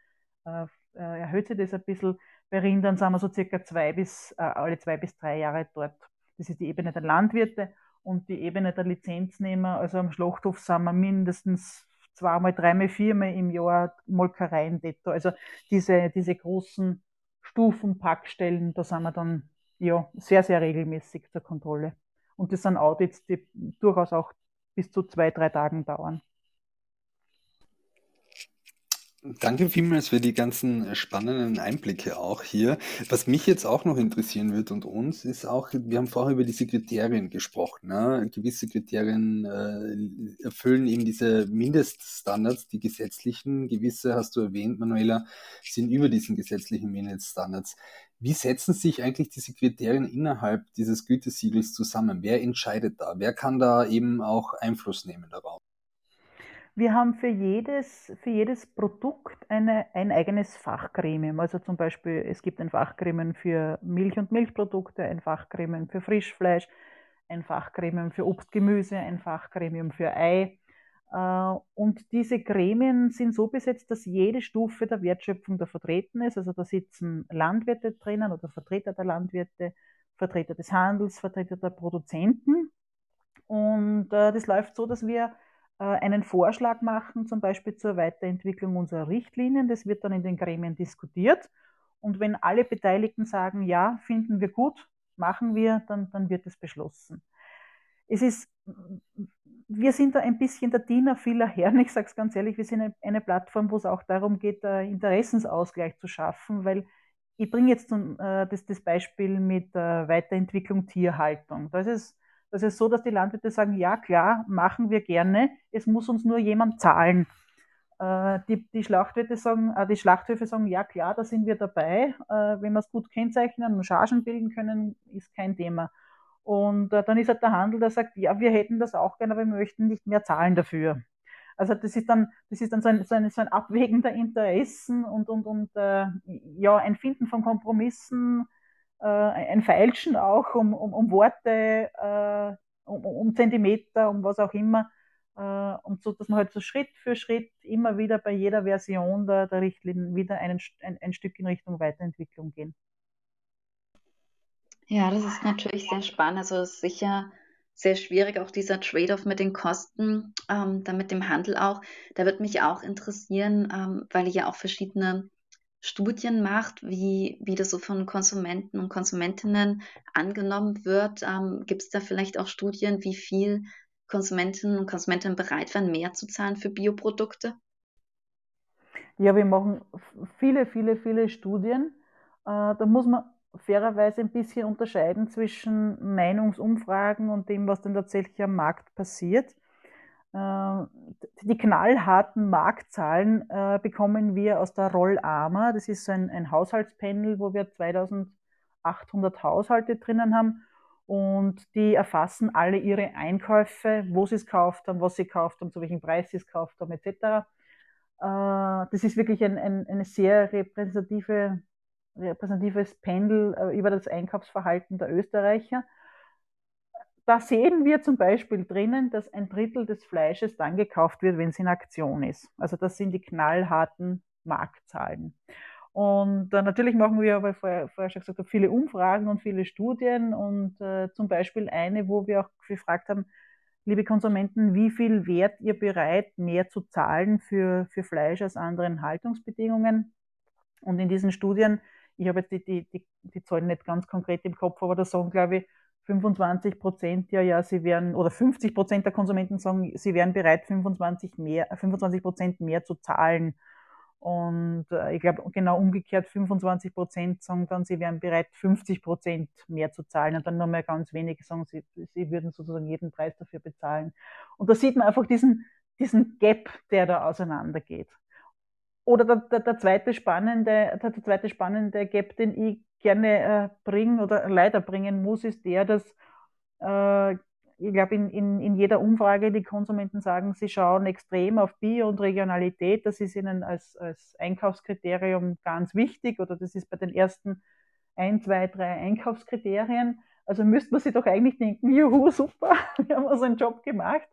äh, äh, erhöht sich das ein bisschen. Bei Rindern sind wir so circa zwei bis, äh, alle zwei bis drei Jahre dort. Das ist die Ebene der Landwirte und die Ebene der Lizenznehmer. Also am Schlachthof sind wir mindestens zweimal, dreimal, viermal im Jahr Molkereien detto. Also diese, diese großen Packstufen, Packstellen, da sind wir dann ja sehr, sehr regelmäßig zur Kontrolle. Und das sind Audits, die durchaus auch bis zu zwei, drei Tagen dauern. Danke vielmals für die ganzen spannenden Einblicke auch hier. Was mich jetzt auch noch interessieren wird und uns ist auch, wir haben vorher über diese Kriterien gesprochen. Ne? Gewisse Kriterien äh, erfüllen eben diese Mindeststandards, die gesetzlichen. Gewisse, hast du erwähnt, Manuela, sind über diesen gesetzlichen Mindeststandards. Wie setzen sich eigentlich diese Kriterien innerhalb dieses Gütesiegels zusammen? Wer entscheidet da? Wer kann da eben auch Einfluss nehmen darauf? Wir haben für jedes, für jedes Produkt eine, ein eigenes Fachgremium. Also zum Beispiel, es gibt ein Fachgremium für Milch und Milchprodukte, ein Fachgremium für Frischfleisch, ein Fachgremium für Obst, Gemüse, ein Fachgremium für Ei. Äh, und diese Gremien sind so besetzt, dass jede Stufe der Wertschöpfung da vertreten ist. Also da sitzen Landwirte drinnen oder Vertreter der Landwirte, Vertreter des Handels, Vertreter der Produzenten. Und äh, das läuft so, dass wir äh, einen Vorschlag machen, zum Beispiel zur Weiterentwicklung unserer Richtlinien. Das wird dann in den Gremien diskutiert. Und wenn alle Beteiligten sagen, ja, finden wir gut, machen wir, dann, dann wird es beschlossen. Es ist, wir sind da ein bisschen der Diener vieler Herren. Ich sage es ganz ehrlich, wir sind eine, Plattform, wo es auch darum geht, Interessensausgleich zu schaffen, weil ich bringe jetzt zum, äh, das, das, Beispiel mit äh, Weiterentwicklung Tierhaltung. Da ist es das ist so, dass die Landwirte sagen, ja klar, machen wir gerne, es muss uns nur jemand zahlen. Äh, die, die, Schlachtwirte sagen, äh, die Schlachthöfe sagen, ja klar, da sind wir dabei. Äh, wenn wir es gut kennzeichnen und Chargen bilden können, ist kein Thema. Und dann ist halt der Handel, der sagt, ja, wir hätten das auch gerne, aber wir möchten nicht mehr zahlen dafür. Also das ist dann, das ist dann so ein, so ein, so ein Abwägen der Interessen und, und, und äh, ja, ein Finden von Kompromissen, äh, ein Feilschen auch um, um, um Worte, äh, um, um, Zentimeter, um was auch immer. Äh, und so, dass man halt so Schritt für Schritt immer wieder bei jeder Version der, der Richtlinien wieder einen, ein, ein Stück in Richtung Weiterentwicklung gehen. Ja, das ist natürlich sehr spannend. Also ist sicher sehr schwierig, auch dieser Trade-off mit den Kosten, ähm, dann mit dem Handel auch. Da wird mich auch interessieren, ähm, weil ihr ja auch verschiedene Studien macht, wie, wie das so von Konsumenten und Konsumentinnen angenommen wird. Ähm, Gibt es da vielleicht auch Studien, wie viel Konsumentinnen und Konsumentinnen bereit wären, mehr zu zahlen für Bioprodukte? Ja, wir machen viele, viele, viele Studien. Äh, da muss man fairerweise ein bisschen unterscheiden zwischen Meinungsumfragen und dem, was dann tatsächlich am Markt passiert. Äh, die knallharten Marktzahlen äh, bekommen wir aus der Rollarma. Das ist so ein, ein Haushaltspanel, wo wir 2800 Haushalte drinnen haben und die erfassen alle ihre Einkäufe, wo sie es gekauft haben, was sie gekauft haben, zu welchem Preis sie es gekauft haben, etc. Äh, das ist wirklich ein, ein, eine sehr repräsentative, repräsentatives Pendel über das Einkaufsverhalten der Österreicher da sehen wir zum Beispiel drinnen, dass ein Drittel des Fleisches dann gekauft wird, wenn es in Aktion ist. Also das sind die knallharten Marktzahlen. Und äh, natürlich machen wir, weil vorher, vorher schon gesagt habe, viele Umfragen und viele Studien und äh, zum Beispiel eine, wo wir auch gefragt haben, liebe Konsumenten, wie viel wärt ihr bereit, mehr zu zahlen für, für Fleisch aus anderen Haltungsbedingungen? Und in diesen Studien, ich habe jetzt die, die, die, die Zahlen nicht ganz konkret im Kopf, aber da sagen, glaube ich, 25 Prozent ja, ja, sie wären, oder 50 Prozent der Konsumenten sagen, sie wären bereit, 25 mehr, 25 Prozent mehr zu zahlen. Und äh, ich glaube, genau umgekehrt, 25 Prozent sagen dann, sie wären bereit, 50 Prozent mehr zu zahlen. Und dann nur mal ganz wenige sagen, sie, sie würden sozusagen jeden Preis dafür bezahlen. Und da sieht man einfach diesen, diesen Gap, der da auseinandergeht. Oder der, der, der, zweite spannende, der, der zweite spannende Gap, den ich gerne äh, bringen oder leider bringen muss, ist der, dass äh, ich glaube, in, in, in jeder Umfrage die Konsumenten sagen, sie schauen extrem auf Bio und Regionalität. Das ist ihnen als, als Einkaufskriterium ganz wichtig oder das ist bei den ersten ein, zwei, drei Einkaufskriterien. Also müsste man sich doch eigentlich denken, juhu, super, wir haben unseren Job gemacht.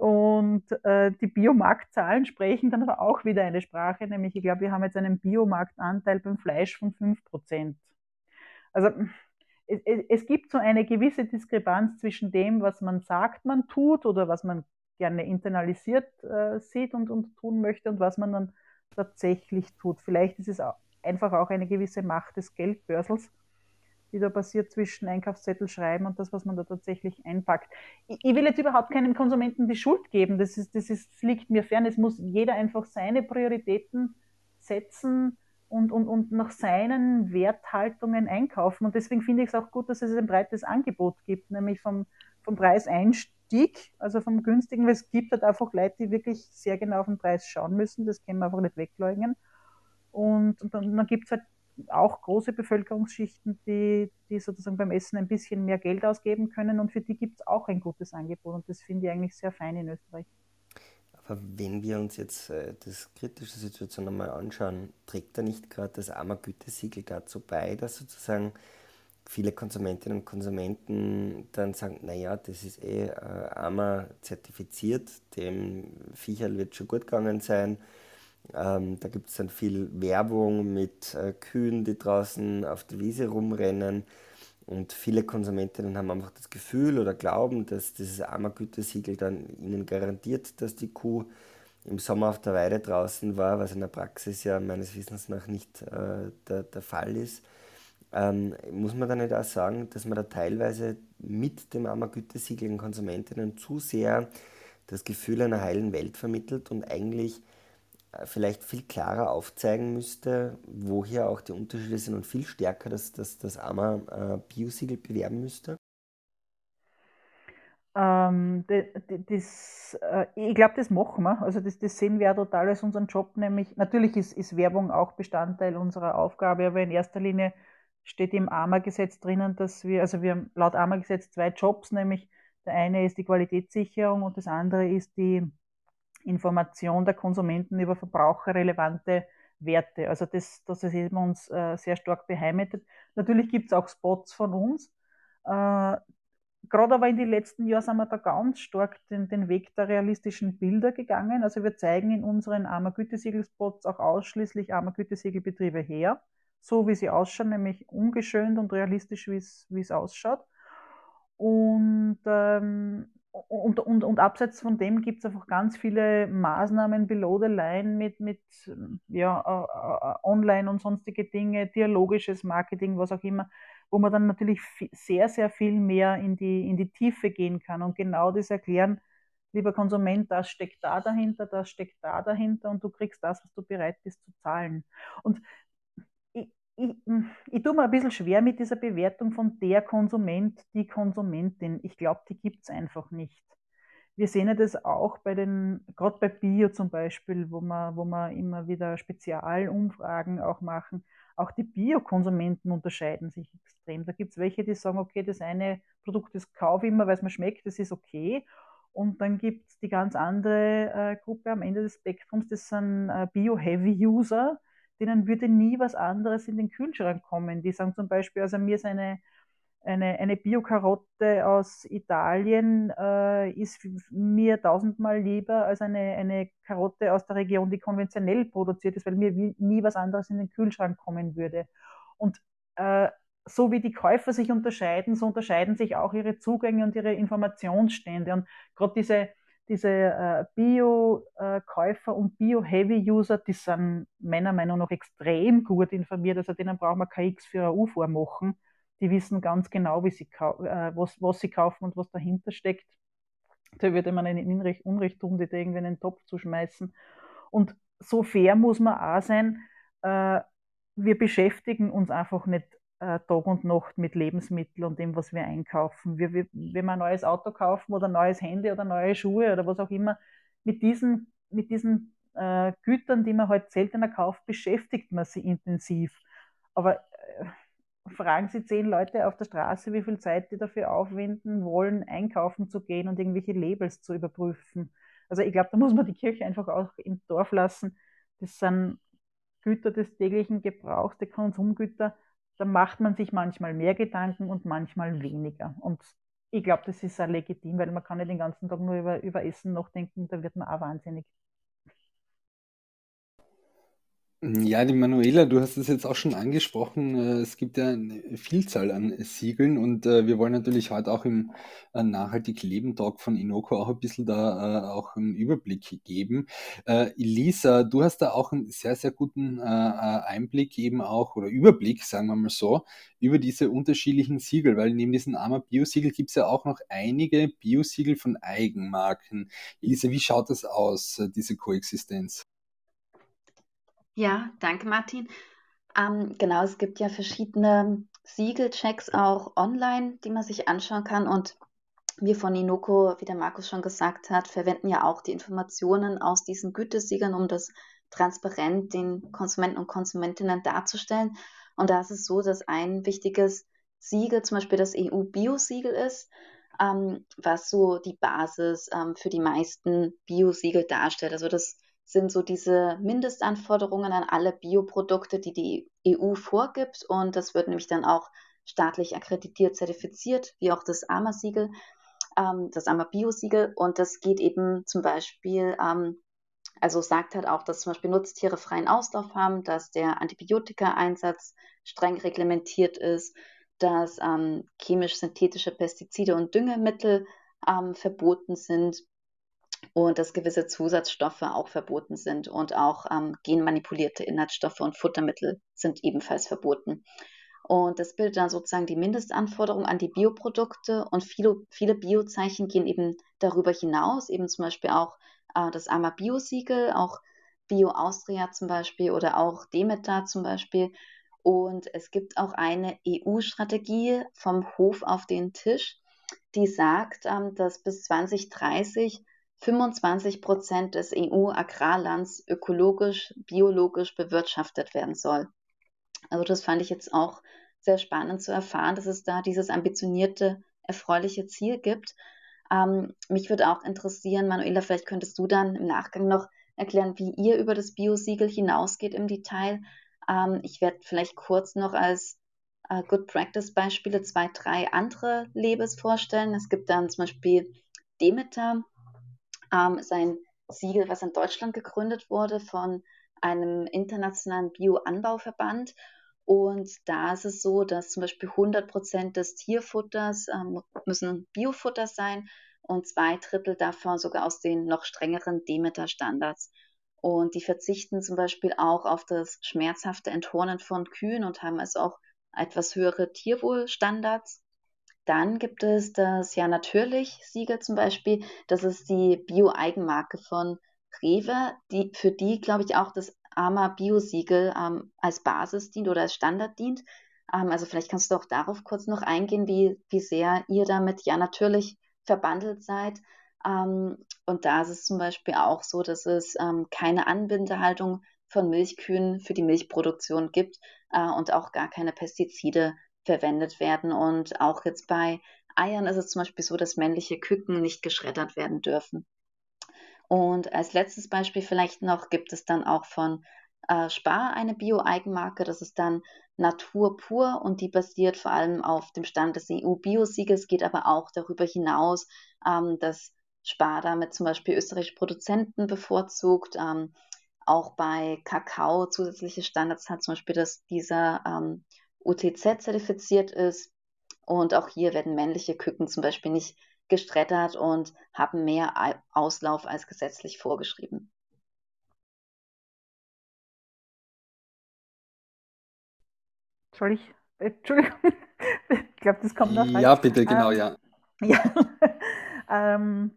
Und äh, die Biomarktzahlen sprechen dann aber auch wieder eine Sprache, nämlich ich glaube, wir haben jetzt einen Biomarktanteil beim Fleisch von 5%. Also es, es, gibt so eine gewisse Diskrepanz zwischen dem, was man sagt, man tut oder was man gerne internalisiert äh, sieht und, und tun möchte und was man dann tatsächlich tut. Vielleicht ist es auch, einfach auch eine gewisse Macht des Geldbörsels, die da passiert zwischen Einkaufszettel schreiben und das, was man da tatsächlich einpackt. Ich, ich will jetzt überhaupt keinem Konsumenten die Schuld geben, das, ist, das, ist, das liegt mir fern. Es muss jeder einfach seine Prioritäten setzen und, und, und nach seinen Werthaltungen einkaufen. Und deswegen finde ich es auch gut, dass es ein breites Angebot gibt, nämlich vom, vom Preiseinstieg, also vom günstigen, weil es gibt halt einfach Leute, die wirklich sehr genau auf den Preis schauen müssen, das können wir einfach nicht wegleugnen. Und, und dann, dann gibt es halt auch große Bevölkerungsschichten, die, die sozusagen beim Essen ein bisschen mehr Geld ausgeben können und für die gibt es auch ein gutes Angebot und das finde ich eigentlich sehr fein in Österreich. Aber wenn wir uns jetzt äh, das kritische Situation einmal anschauen, trägt da nicht gerade das AMA-Gütesiegel dazu bei, dass sozusagen viele Konsumentinnen und Konsumenten dann sagen, naja, das ist eh äh, AMA zertifiziert, dem Viecherl wird schon gut gegangen sein, ähm, da gibt es dann viel Werbung mit äh, Kühen, die draußen auf der Wiese rumrennen. Und viele Konsumentinnen haben einfach das Gefühl oder glauben, dass dieses Ammergütesiegel dann ihnen garantiert, dass die Kuh im Sommer auf der Weide draußen war, was in der Praxis ja meines Wissens nach nicht äh, der, der Fall ist. Ähm, muss man dann nicht auch sagen, dass man da teilweise mit dem Ammergütesiegel den Konsumentinnen zu sehr das Gefühl einer heilen Welt vermittelt und eigentlich vielleicht viel klarer aufzeigen müsste, wo hier auch die Unterschiede sind und viel stärker das, das, das AMA äh, Biosiegel bewerben müsste? Ähm, das, äh, ich glaube, das machen wir. Also das, das sehen wir ja total als unseren Job, nämlich natürlich ist, ist Werbung auch Bestandteil unserer Aufgabe, aber in erster Linie steht im AMA-Gesetz drinnen, dass wir, also wir haben laut AMA-Gesetz zwei Jobs, nämlich der eine ist die Qualitätssicherung und das andere ist die Information der Konsumenten über verbraucherrelevante Werte. Also das, das ist eben uns äh, sehr stark beheimatet. Natürlich gibt es auch Spots von uns. Äh, Gerade aber in den letzten Jahren sind wir da ganz stark den, den Weg der realistischen Bilder gegangen. Also wir zeigen in unseren Armer Gütesiegel-Spots auch ausschließlich Armer Gütesiegelbetriebe her, so wie sie ausschauen, nämlich ungeschönt und realistisch, wie es ausschaut. Und ähm, und, und, und abseits von dem gibt es einfach ganz viele Maßnahmen below the line mit, mit ja, online und sonstige Dinge, dialogisches Marketing, was auch immer, wo man dann natürlich sehr, sehr viel mehr in die, in die Tiefe gehen kann und genau das erklären, lieber Konsument, das steckt da dahinter, das steckt da dahinter und du kriegst das, was du bereit bist zu zahlen. Und ich, ich tue mir ein bisschen schwer mit dieser Bewertung von der Konsument, die Konsumentin. Ich glaube, die gibt es einfach nicht. Wir sehen das auch bei den, gerade bei Bio zum Beispiel, wo wir, wo wir immer wieder Spezialumfragen auch machen. Auch die Biokonsumenten unterscheiden sich extrem. Da gibt es welche, die sagen, okay, das eine Produkt, das kaufe ich immer, weil es mir schmeckt, das ist okay. Und dann gibt es die ganz andere äh, Gruppe am Ende des Spektrums, das sind äh, Bio-Heavy-User, denen würde nie was anderes in den Kühlschrank kommen. Die sagen zum Beispiel, also mir ist eine, eine, eine Bio-Karotte aus Italien äh, ist mir tausendmal lieber als eine, eine Karotte aus der Region, die konventionell produziert ist, weil mir nie was anderes in den Kühlschrank kommen würde. Und äh, so wie die Käufer sich unterscheiden, so unterscheiden sich auch ihre Zugänge und ihre Informationsstände. Und gerade diese diese äh, Bio-Käufer und Bio-Heavy-User, die sind meiner Meinung nach extrem gut informiert. Also denen brauchen wir kein X für eine U vormachen. Die wissen ganz genau, wie sie äh, was, was sie kaufen und was dahinter steckt. Da würde man ihnen Unrecht, Unrecht tun, die da irgendwie in den Topf zu schmeißen. Und so fair muss man auch sein. Äh, wir beschäftigen uns einfach nicht Tag und Nacht mit Lebensmitteln und dem, was wir einkaufen. Wir, wir, wenn wir ein neues Auto kaufen oder ein neues Handy oder neue Schuhe oder was auch immer, mit diesen, mit diesen äh, Gütern, die man halt seltener kauft, beschäftigt man sich intensiv. Aber äh, fragen Sie zehn Leute auf der Straße, wie viel Zeit die dafür aufwenden wollen, einkaufen zu gehen und irgendwelche Labels zu überprüfen. Also ich glaube, da muss man die Kirche einfach auch im Dorf lassen. Das sind Güter des täglichen Gebrauchs, die Konsumgüter, da macht man sich manchmal mehr Gedanken und manchmal weniger. Und ich glaube, das ist auch legitim, weil man kann nicht den ganzen Tag nur über, über Essen nachdenken, da wird man auch wahnsinnig. Ja, die Manuela, du hast es jetzt auch schon angesprochen. äh, Es gibt ja eine Vielzahl an Siegeln und äh, wir wollen natürlich heute auch im äh, Nachhaltig Leben Talk von Inoko auch ein bisschen da auch einen Überblick geben. Äh, Elisa, du hast da auch einen sehr, sehr guten Einblick eben auch oder Überblick, sagen wir mal so, über diese unterschiedlichen Siegel, weil neben diesen AMA Bio-Siegel gibt es ja auch noch einige Bio-Siegel von Eigenmarken. Elisa, wie schaut das aus, diese Koexistenz? Ja, danke, Martin. Ähm, genau, es gibt ja verschiedene Siegelchecks auch online, die man sich anschauen kann. Und wir von Inoko, wie der Markus schon gesagt hat, verwenden ja auch die Informationen aus diesen Gütesiegeln, um das transparent den Konsumenten und Konsumentinnen darzustellen. Und da ist es so, dass ein wichtiges Siegel zum Beispiel das EU-Bio-Siegel ist, ähm, was so die Basis ähm, für die meisten Bio-Siegel darstellt. Also das sind so diese Mindestanforderungen an alle Bioprodukte, die die EU vorgibt. Und das wird nämlich dann auch staatlich akkreditiert, zertifiziert, wie auch das AMA-Siegel, ähm, das AMA-Bio-Siegel. Und das geht eben zum Beispiel, ähm, also sagt halt auch, dass zum Beispiel Nutztiere freien Auslauf haben, dass der Antibiotika-Einsatz streng reglementiert ist, dass ähm, chemisch-synthetische Pestizide und Düngemittel ähm, verboten sind und dass gewisse Zusatzstoffe auch verboten sind und auch ähm, genmanipulierte Inhaltsstoffe und Futtermittel sind ebenfalls verboten. Und das bildet dann sozusagen die Mindestanforderung an die Bioprodukte und viele, viele Biozeichen gehen eben darüber hinaus, eben zum Beispiel auch äh, das AMA Bio-Siegel, auch Bio Austria zum Beispiel oder auch Demeter zum Beispiel. Und es gibt auch eine EU-Strategie vom Hof auf den Tisch, die sagt, ähm, dass bis 2030 25 Prozent des EU-Agrarlands ökologisch, biologisch bewirtschaftet werden soll. Also das fand ich jetzt auch sehr spannend zu erfahren, dass es da dieses ambitionierte, erfreuliche Ziel gibt. Ähm, mich würde auch interessieren, Manuela, vielleicht könntest du dann im Nachgang noch erklären, wie ihr über das Biosiegel hinausgeht im Detail. Ähm, ich werde vielleicht kurz noch als äh, Good Practice Beispiele zwei, drei andere Labels vorstellen. Es gibt dann zum Beispiel Demeter, ähm, ist ein Siegel, was in Deutschland gegründet wurde von einem internationalen Bioanbauverband. Und da ist es so, dass zum Beispiel 100 Prozent des Tierfutters ähm, müssen Biofutter sein und zwei Drittel davon sogar aus den noch strengeren Demeter-Standards. Und die verzichten zum Beispiel auch auf das schmerzhafte Enthornen von Kühen und haben also auch etwas höhere Tierwohlstandards. Dann gibt es das Ja natürlich Siegel zum Beispiel. Das ist die Bio-Eigenmarke von Rewe, die, für die, glaube ich, auch das AMA Bio-Siegel ähm, als Basis dient oder als Standard dient. Ähm, also vielleicht kannst du auch darauf kurz noch eingehen, wie, wie sehr ihr damit Ja natürlich verbandelt seid. Ähm, und da ist es zum Beispiel auch so, dass es ähm, keine Anbindehaltung von Milchkühen für die Milchproduktion gibt äh, und auch gar keine Pestizide verwendet werden. Und auch jetzt bei Eiern ist es zum Beispiel so, dass männliche Küken nicht geschreddert werden dürfen. Und als letztes Beispiel vielleicht noch gibt es dann auch von äh, Spar eine Bio-Eigenmarke. Das ist dann Natur pur und die basiert vor allem auf dem Stand des EU-Biosiegels, geht aber auch darüber hinaus, ähm, dass Spar damit zum Beispiel österreichische Produzenten bevorzugt, ähm, auch bei Kakao zusätzliche Standards hat, zum Beispiel, dass dieser ähm, UTZ zertifiziert ist. Und auch hier werden männliche Küken zum Beispiel nicht gestrettert und haben mehr Auslauf als gesetzlich vorgeschrieben. Soll ich? Entschuldigung. Ich glaube, das kommt noch. Ja, bitte, genau, ähm, ja. Ja. ähm,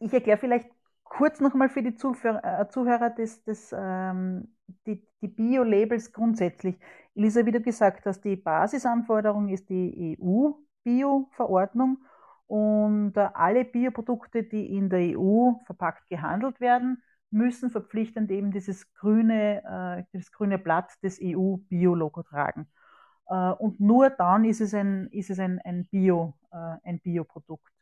ich erkläre vielleicht kurz nochmal für die Zuhörer, äh, Zuhörer das, das, ähm, die, die Bio-Labels grundsätzlich. Elisa, wie du gesagt hast, die Basisanforderung ist die EU-Bio-Verordnung und äh, alle Bioprodukte, die in der EU verpackt gehandelt werden, müssen verpflichtend eben dieses grüne, äh, das grüne Blatt des EU-Bio-Logo tragen. Äh, und nur dann ist es ein, ist es ein, ein, Bio, ein Bioprodukt.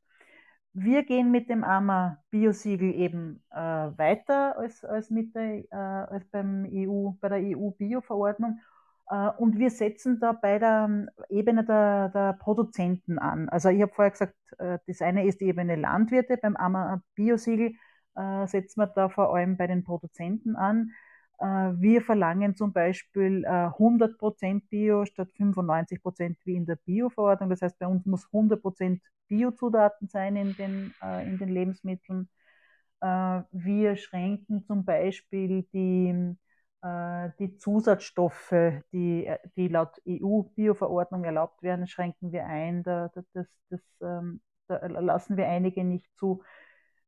Wir gehen mit dem AMA Biosiegel eben äh, weiter als, als, mit der, als beim EU, bei der EU-Bio-Verordnung und wir setzen da bei der ähm, Ebene der, der Produzenten an. Also ich habe vorher gesagt, äh, das eine ist die Ebene Landwirte, beim AMA Biosiegel äh, setzen wir da vor allem bei den Produzenten an. Äh, wir verlangen zum Beispiel 100% äh, Bio statt 95% wie in der Bio-Verordnung. Das heißt, bei uns muss 100% Biozutaten sein in den, äh, in den Lebensmitteln. Wir schränken zum Beispiel die, die Zusatzstoffe, die, die laut EU-Bio-Verordnung erlaubt werden, schränken wir ein. Das, das, das, ähm, da lassen wir einige nicht zu.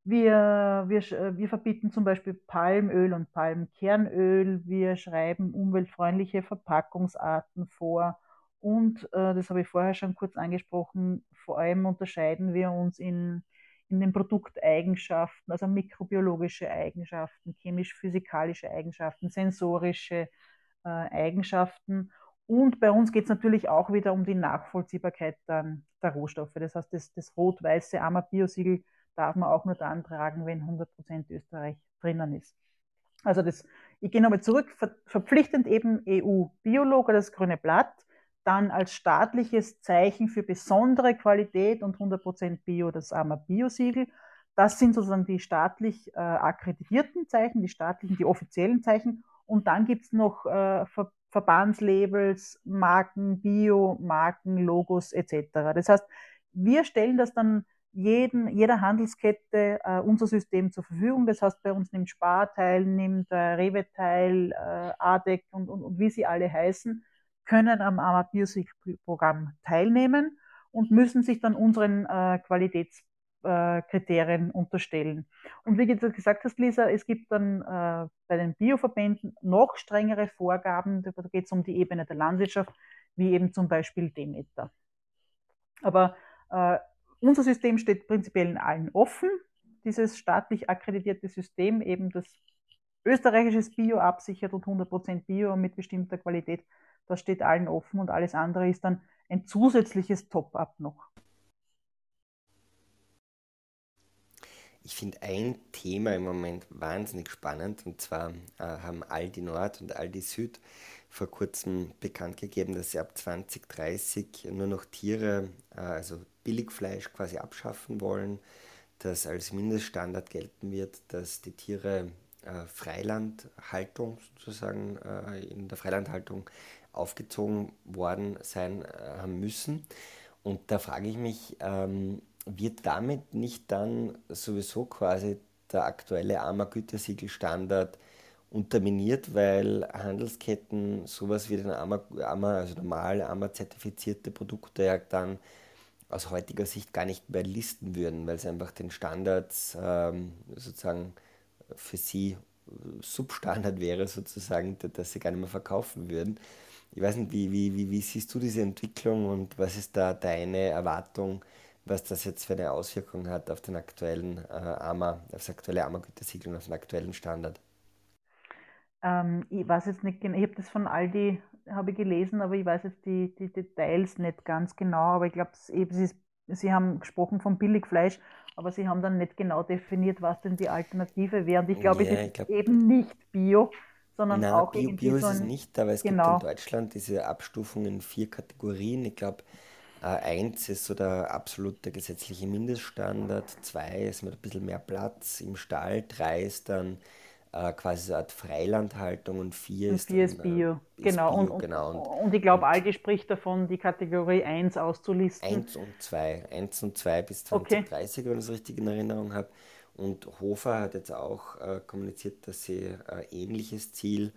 Wir, wir, wir verbieten zum Beispiel Palmöl und Palmkernöl. Wir schreiben umweltfreundliche Verpackungsarten vor. Und, äh, das habe ich vorher schon kurz angesprochen, vor allem unterscheiden wir uns in, in den Produkteigenschaften, also mikrobiologische Eigenschaften, chemisch-physikalische Eigenschaften, sensorische äh, Eigenschaften. Und bei uns geht es natürlich auch wieder um die Nachvollziehbarkeit der, der Rohstoffe. Das heißt, das, das rot-weiße AMA-Biosiegel darf man auch nur dann tragen, wenn 100% Österreich drinnen ist. Also das, ich gehe nochmal zurück, ver, verpflichtend eben EU-Biologe, das grüne Blatt, dann als staatliches Zeichen für besondere Qualität und 100% Bio das AMA Bio-Siegel. Das sind sozusagen die staatlich äh, akkreditierten Zeichen, die staatlichen, die offiziellen Zeichen. Und dann gibt es noch äh, Ver Verbandslabels, Marken, Bio, Marken, Logos etc. Das heißt, wir stellen das dann jeden, jeder Handelskette äh, unser System zur Verfügung. Das heißt, bei uns nimmt Spar teil, nimmt äh, Rewe teil, äh, ADEC und, und, und wie sie alle heißen, können am AMA Biosig-Programm teilnehmen und müssen sich dann unseren äh, Qualitätskriterien unterstellen. Und wie du gesagt hast, Lisa, es gibt dann äh, bei den Bioverbänden noch strengere Vorgaben, da geht es um die Ebene der Landwirtschaft, wie eben zum Beispiel Demeter. Aber äh, unser System steht prinzipiell in allen offen. Dieses staatlich akkreditierte System, eben das österreichisches Bio absichert und 100% Bio mit bestimmter Qualität, das steht allen offen und alles andere ist dann ein zusätzliches Top-up noch. Ich finde ein Thema im Moment wahnsinnig spannend und zwar äh, haben Aldi Nord und Aldi Süd vor kurzem bekannt gegeben, dass sie ab 2030 nur noch Tiere, äh, also Billigfleisch quasi abschaffen wollen, dass als Mindeststandard gelten wird, dass die Tiere äh, Freilandhaltung sozusagen äh, in der Freilandhaltung aufgezogen worden sein äh, haben müssen. Und da frage ich mich, ähm, wird damit nicht dann sowieso quasi der aktuelle AMA-Gütesiegelstandard unterminiert, weil Handelsketten sowas wie den AMA, AMA also normale AMA-zertifizierte Produkte ja dann aus heutiger Sicht gar nicht mehr listen würden, weil sie einfach den Standards ähm, sozusagen für sie Substandard wäre, sozusagen, dass sie gar nicht mehr verkaufen würden. Ich weiß nicht, wie, wie, wie, wie siehst du diese Entwicklung und was ist da deine Erwartung, was das jetzt für eine Auswirkung hat auf den aktuellen äh, AMA, auf das aktuelle AMA-Gütesiegel und auf den aktuellen Standard? Ähm, ich weiß jetzt nicht genau, ich habe das von Aldi habe ich gelesen, aber ich weiß jetzt die, die Details nicht ganz genau. Aber ich glaube, Sie haben gesprochen von Billigfleisch, aber Sie haben dann nicht genau definiert, was denn die Alternative wäre. Und ich glaube, ja, es ist glaub, eben nicht Bio, sondern Nein, auch Bio, irgendwie Bio so ein, ist es nicht, aber es genau. gibt in Deutschland diese Abstufung in vier Kategorien. Ich glaube, äh, eins ist so der absolute gesetzliche Mindeststandard, zwei ist mit ein bisschen mehr Platz im Stall, drei ist dann äh, quasi so eine Art Freilandhaltung und vier und ist, vier dann, ist Bio. Äh, genau. Bio, und, genau. Und, und ich glaube, Aldi spricht davon, die Kategorie 1 auszulisten. 1 und 2. 1 und 2 bis 2030, okay. wenn ich es richtig in Erinnerung habe. Und Hofer hat jetzt auch äh, kommuniziert, dass sie ein äh, ähnliches Ziel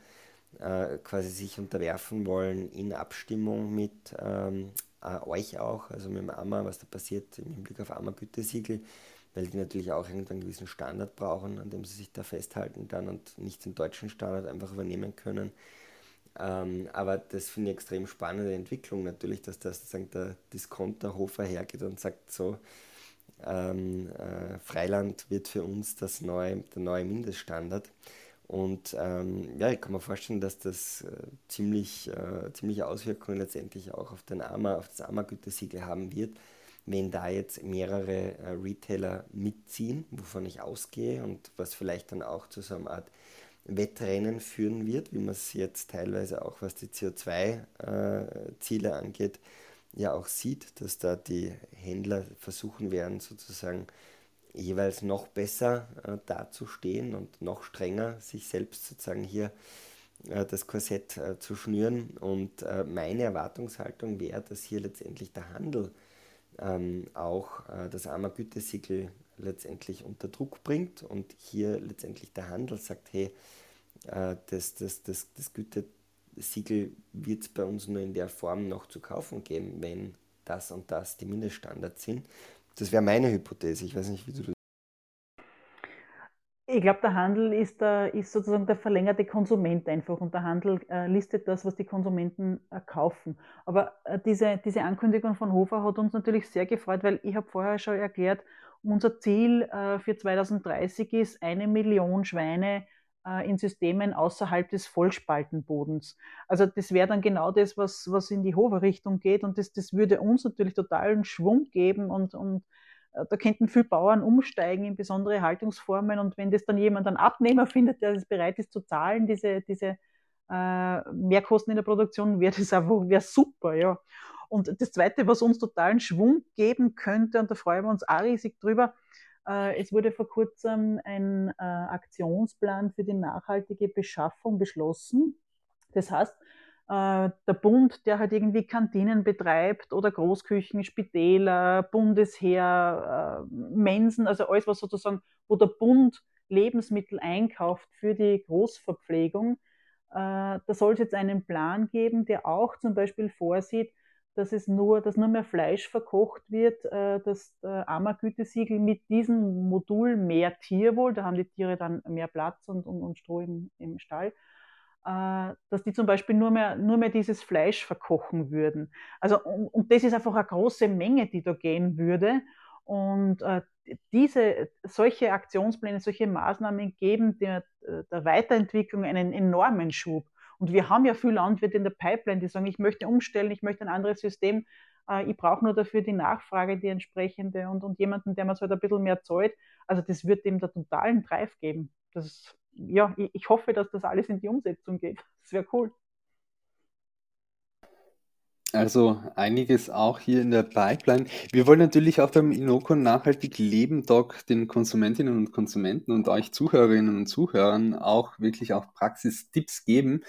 äh, quasi sich unterwerfen wollen in Abstimmung mit ähm, äh, euch auch, also mit dem AMA, was da passiert im Hinblick auf AMA-Gütesiegel weil die natürlich auch irgendwann einen gewissen Standard brauchen, an dem sie sich da festhalten dann und nicht den deutschen Standard einfach übernehmen können. Ähm, aber das finde ich extrem spannende Entwicklung natürlich, dass da sozusagen der Discounterhofer hergeht und sagt so, ähm, äh, Freiland wird für uns das neue, der neue Mindeststandard. Und ähm, ja, ich kann mir vorstellen, dass das äh, ziemlich, äh, ziemliche Auswirkungen letztendlich auch auf, den AMA, auf das AMA-Gütesiegel haben wird wenn da jetzt mehrere äh, Retailer mitziehen, wovon ich ausgehe und was vielleicht dann auch zu so einer Art Wettrennen führen wird, wie man es jetzt teilweise auch was die CO2-Ziele äh, angeht, ja auch sieht, dass da die Händler versuchen werden, sozusagen jeweils noch besser äh, dazustehen und noch strenger sich selbst sozusagen hier äh, das Korsett äh, zu schnüren. Und äh, meine Erwartungshaltung wäre, dass hier letztendlich der Handel ähm, auch äh, das Armer-Gütesiegel letztendlich unter Druck bringt und hier letztendlich der Handel sagt, hey, äh, das, das, das, Gütesiegel wird es bei uns nur in der Form noch zu kaufen geben, wenn das und das die Mindeststandards sind. Das wäre meine Hypothese. Ich weiß nicht, wie du das ich glaube, der Handel ist, der, ist, sozusagen der verlängerte Konsument einfach und der Handel äh, listet das, was die Konsumenten äh, kaufen. Aber äh, diese, diese Ankündigung von Hofer hat uns natürlich sehr gefreut, weil ich habe vorher schon erklärt, unser Ziel äh, für 2030 ist, eine Million Schweine äh, in Systemen außerhalb des Vollspaltenbodens. Also das wäre dann genau das, was, was in die Hofer-Richtung geht und das, das würde uns natürlich totalen Schwung geben und, und äh, da könnten viele Bauern umsteigen in besondere Haltungsformen und wenn das dann jemand einen Abnehmer findet, der bereit ist zu zahlen, diese, diese äh, Mehrkosten in der Produktion, wäre das einfach wär super, ja. Und das Zweite, was uns totalen Schwung geben könnte, und da freuen wir uns auch riesig drüber, äh, es wurde vor kurzem ein äh, Aktionsplan für die nachhaltige Beschaffung beschlossen. Das heißt, äh, der Bund, der halt irgendwie Kantinen betreibt oder Großküchen, Spitäler, Bundesheer, äh, Mensen, also alles, was sozusagen, wo der Bund Lebensmittel einkauft für die Großverpflegung. Äh, da soll es jetzt einen Plan geben, der auch zum Beispiel vorsieht, dass es nur, dass nur mehr Fleisch verkocht wird, dass der Ammergütesiegel mit diesem Modul mehr Tierwohl, da haben die Tiere dann mehr Platz und, und, und Stroh im, im Stall, äh, dass die zum Beispiel nur mehr, nur mehr dieses Fleisch verkochen würden. Also, und, und das ist einfach eine große Menge, die da gehen würde. Und äh, diese, solche Aktionspläne, solche Maßnahmen geben der, der Weiterentwicklung einen enormen Schub. Und wir haben ja viele Landwirte in der Pipeline, die sagen, ich möchte umstellen, ich möchte ein anderes System, äh, ich brauche nur dafür die Nachfrage, die entsprechende und, und jemanden, der mir so halt ein bisschen mehr zahlt. Also das wird dem der totalen Drive geben. Das ja, ich, ich hoffe, dass das alles in die Umsetzung geht. Das wäre cool. Also einiges auch hier in der Pipeline. Wir wollen natürlich auch beim Inoko Nachhaltig Leben Doc den Konsumentinnen und Konsumenten und euch Zuhörerinnen und Zuhörern auch wirklich auch Praxistipps geben.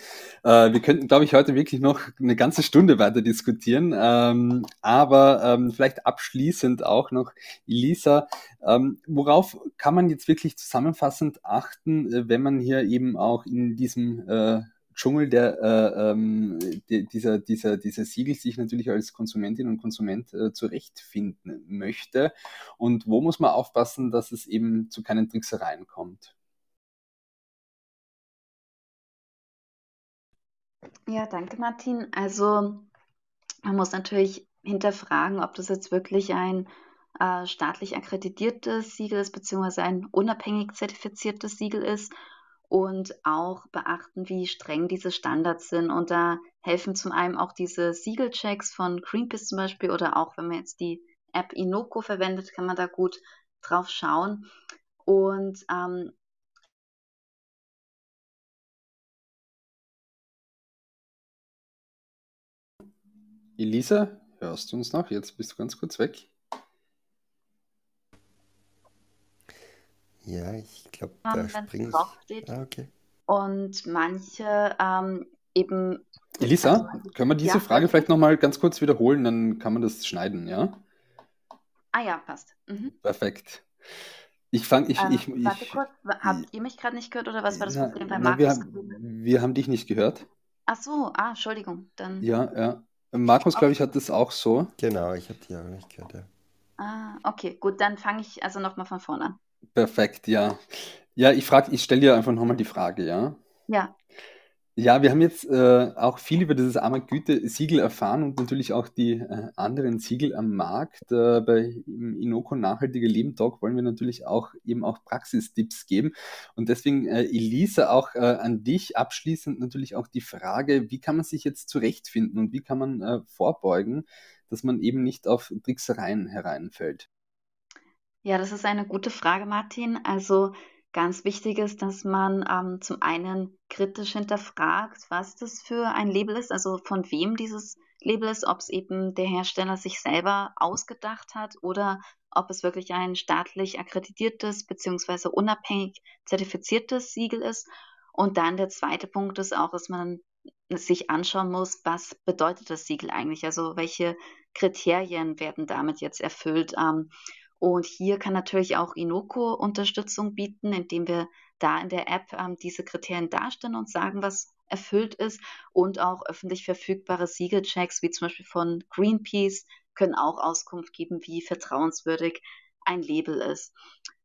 Äh, wir könnten, glaube ich, heute wirklich noch eine ganze Stunde weiter diskutieren. Ähm, aber ähm, vielleicht abschließend auch noch, Elisa, ähm, worauf kann man jetzt wirklich zusammenfassend achten, äh, wenn man hier eben auch in diesem äh, Dschungel der, äh, ähm, die, dieser, dieser, dieser Siegel sich natürlich als Konsumentin und Konsument äh, zurechtfinden möchte. Und wo muss man aufpassen, dass es eben zu keinen Tricksereien kommt? Ja, danke, Martin. Also man muss natürlich hinterfragen, ob das jetzt wirklich ein äh, staatlich akkreditiertes Siegel ist, beziehungsweise ein unabhängig zertifiziertes Siegel ist und auch beachten, wie streng diese Standards sind. Und da helfen zum einen auch diese Siegelchecks von Greenpeace zum Beispiel oder auch wenn man jetzt die App Inoko verwendet, kann man da gut drauf schauen. Und ähm, Elisa, hörst du uns noch? Jetzt bist du ganz kurz weg. Ja, ich glaube, da springt. Ah, okay. Und manche ähm, eben. Elisa, also, können wir diese ja. Frage vielleicht nochmal ganz kurz wiederholen, dann kann man das schneiden, ja? Ah ja, passt. Mhm. Perfekt. Ich fange, ich, ähm, ich, ich, Warte kurz, habt ihr mich gerade nicht gehört oder was war das Problem bei Markus? Wir, wir, haben dich nicht gehört. Ach so, ah, Entschuldigung. Dann... Ja, ja. Markus, glaube ich, hat das auch so. Genau, ich habe die auch nicht gehört, ja. Ah, okay, gut, dann fange ich also nochmal von vorne an. Perfekt, ja. Ja, ich frage, ich stelle dir einfach nochmal die Frage, ja? Ja. Ja, wir haben jetzt äh, auch viel über dieses Armer-Güte-Siegel erfahren und natürlich auch die äh, anderen Siegel am Markt. Äh, bei Inoko Nachhaltige Leben Talk wollen wir natürlich auch eben auch Praxistipps geben. Und deswegen, äh, Elisa, auch äh, an dich abschließend natürlich auch die Frage, wie kann man sich jetzt zurechtfinden und wie kann man äh, vorbeugen, dass man eben nicht auf Tricksereien hereinfällt? Ja, das ist eine gute Frage, Martin. Also ganz wichtig ist, dass man ähm, zum einen kritisch hinterfragt, was das für ein Label ist, also von wem dieses Label ist, ob es eben der Hersteller sich selber ausgedacht hat oder ob es wirklich ein staatlich akkreditiertes bzw. unabhängig zertifiziertes Siegel ist. Und dann der zweite Punkt ist auch, dass man sich anschauen muss, was bedeutet das Siegel eigentlich? Also welche Kriterien werden damit jetzt erfüllt? Ähm, und hier kann natürlich auch Inoko Unterstützung bieten, indem wir da in der App ähm, diese Kriterien darstellen und sagen, was erfüllt ist. Und auch öffentlich verfügbare Siegelchecks, wie zum Beispiel von Greenpeace, können auch Auskunft geben, wie vertrauenswürdig ein Label ist.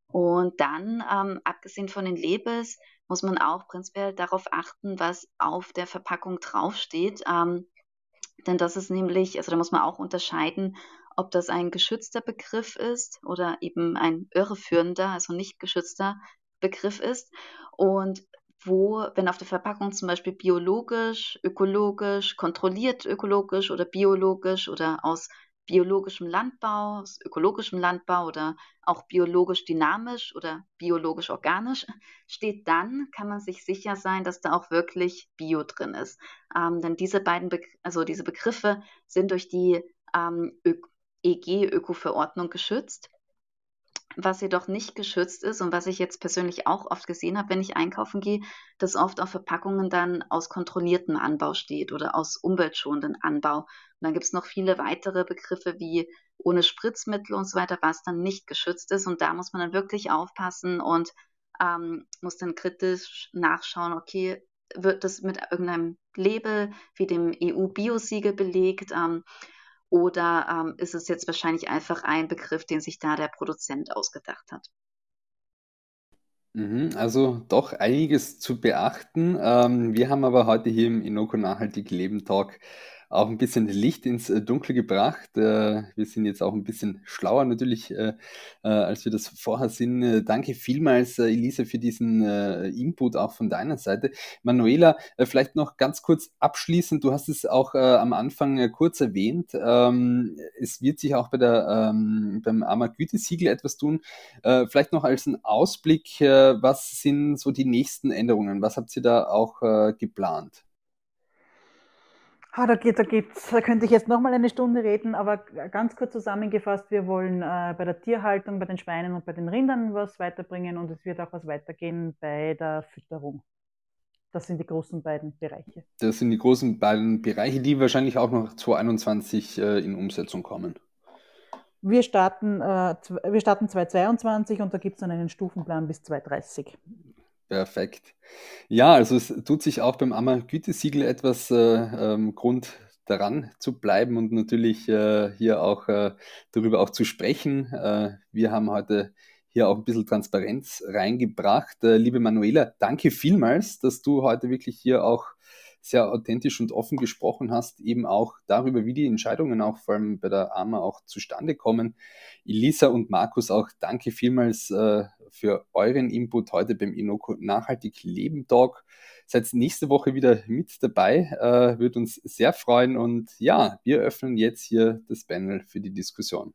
Und dann, ähm, abgesehen von den Labels, muss man auch prinzipiell darauf achten, was auf der Verpackung draufsteht. Ähm, denn das ist nämlich, also da muss man auch unterscheiden, ob das ein geschützter Begriff ist oder eben ein irreführender, also nicht geschützter Begriff ist. Und wo, wenn auf der Verpackung zum Beispiel biologisch, ökologisch, kontrolliert ökologisch oder biologisch oder aus biologischem Landbau, aus ökologischem Landbau oder auch biologisch dynamisch oder biologisch organisch steht, dann kann man sich sicher sein, dass da auch wirklich Bio drin ist. Ähm, denn diese beiden, Be also diese Begriffe sind durch die ähm, EG-Öko-Verordnung geschützt. Was jedoch nicht geschützt ist und was ich jetzt persönlich auch oft gesehen habe, wenn ich einkaufen gehe, dass oft auf Verpackungen dann aus kontrolliertem Anbau steht oder aus umweltschonendem Anbau. Und dann gibt es noch viele weitere Begriffe wie ohne Spritzmittel und so weiter, was dann nicht geschützt ist. Und da muss man dann wirklich aufpassen und ähm, muss dann kritisch nachschauen, okay, wird das mit irgendeinem Label wie dem EU-Biosiegel belegt? Ähm, oder ähm, ist es jetzt wahrscheinlich einfach ein Begriff, den sich da der Produzent ausgedacht hat? Mhm, also doch einiges zu beachten. Ähm, wir haben aber heute hier im Inoko Nachhaltig Leben Talk auch ein bisschen Licht ins äh, Dunkle gebracht. Äh, wir sind jetzt auch ein bisschen schlauer natürlich, äh, als wir das vorher sind. Danke vielmals, Elisa, für diesen Input auch von deiner Seite. Manuela, vielleicht noch ganz kurz abschließend. Du hast es auch am Anfang kurz erwähnt. Ähm, es wird sich auch bei der, ähm, beim AMA Gütesiegel etwas tun. Vielleicht noch als ein Ausblick, was sind so die nächsten Änderungen? Was habt ihr da auch geplant? Ah, da, geht, da, gibt's, da könnte ich jetzt nochmal eine Stunde reden, aber ganz kurz zusammengefasst, wir wollen äh, bei der Tierhaltung, bei den Schweinen und bei den Rindern was weiterbringen und es wird auch was weitergehen bei der Fütterung. Das sind die großen beiden Bereiche. Das sind die großen beiden Bereiche, die wahrscheinlich auch noch 2021 äh, in Umsetzung kommen. Wir starten, äh, wir starten 2022 und da gibt es dann einen Stufenplan bis 2030. Perfekt. Ja, also es tut sich auch beim AMA-Gütesiegel etwas äh, ähm, Grund daran zu bleiben und natürlich äh, hier auch äh, darüber auch zu sprechen. Äh, wir haben heute hier auch ein bisschen Transparenz reingebracht. Äh, liebe Manuela, danke vielmals, dass du heute wirklich hier auch sehr authentisch und offen gesprochen hast, eben auch darüber, wie die Entscheidungen auch vor allem bei der AMA auch zustande kommen. Elisa und Markus, auch danke vielmals äh, für euren Input heute beim Inoko Nachhaltig Leben Talk. Seid nächste Woche wieder mit dabei, äh, wird uns sehr freuen und ja, wir öffnen jetzt hier das Panel für die Diskussion.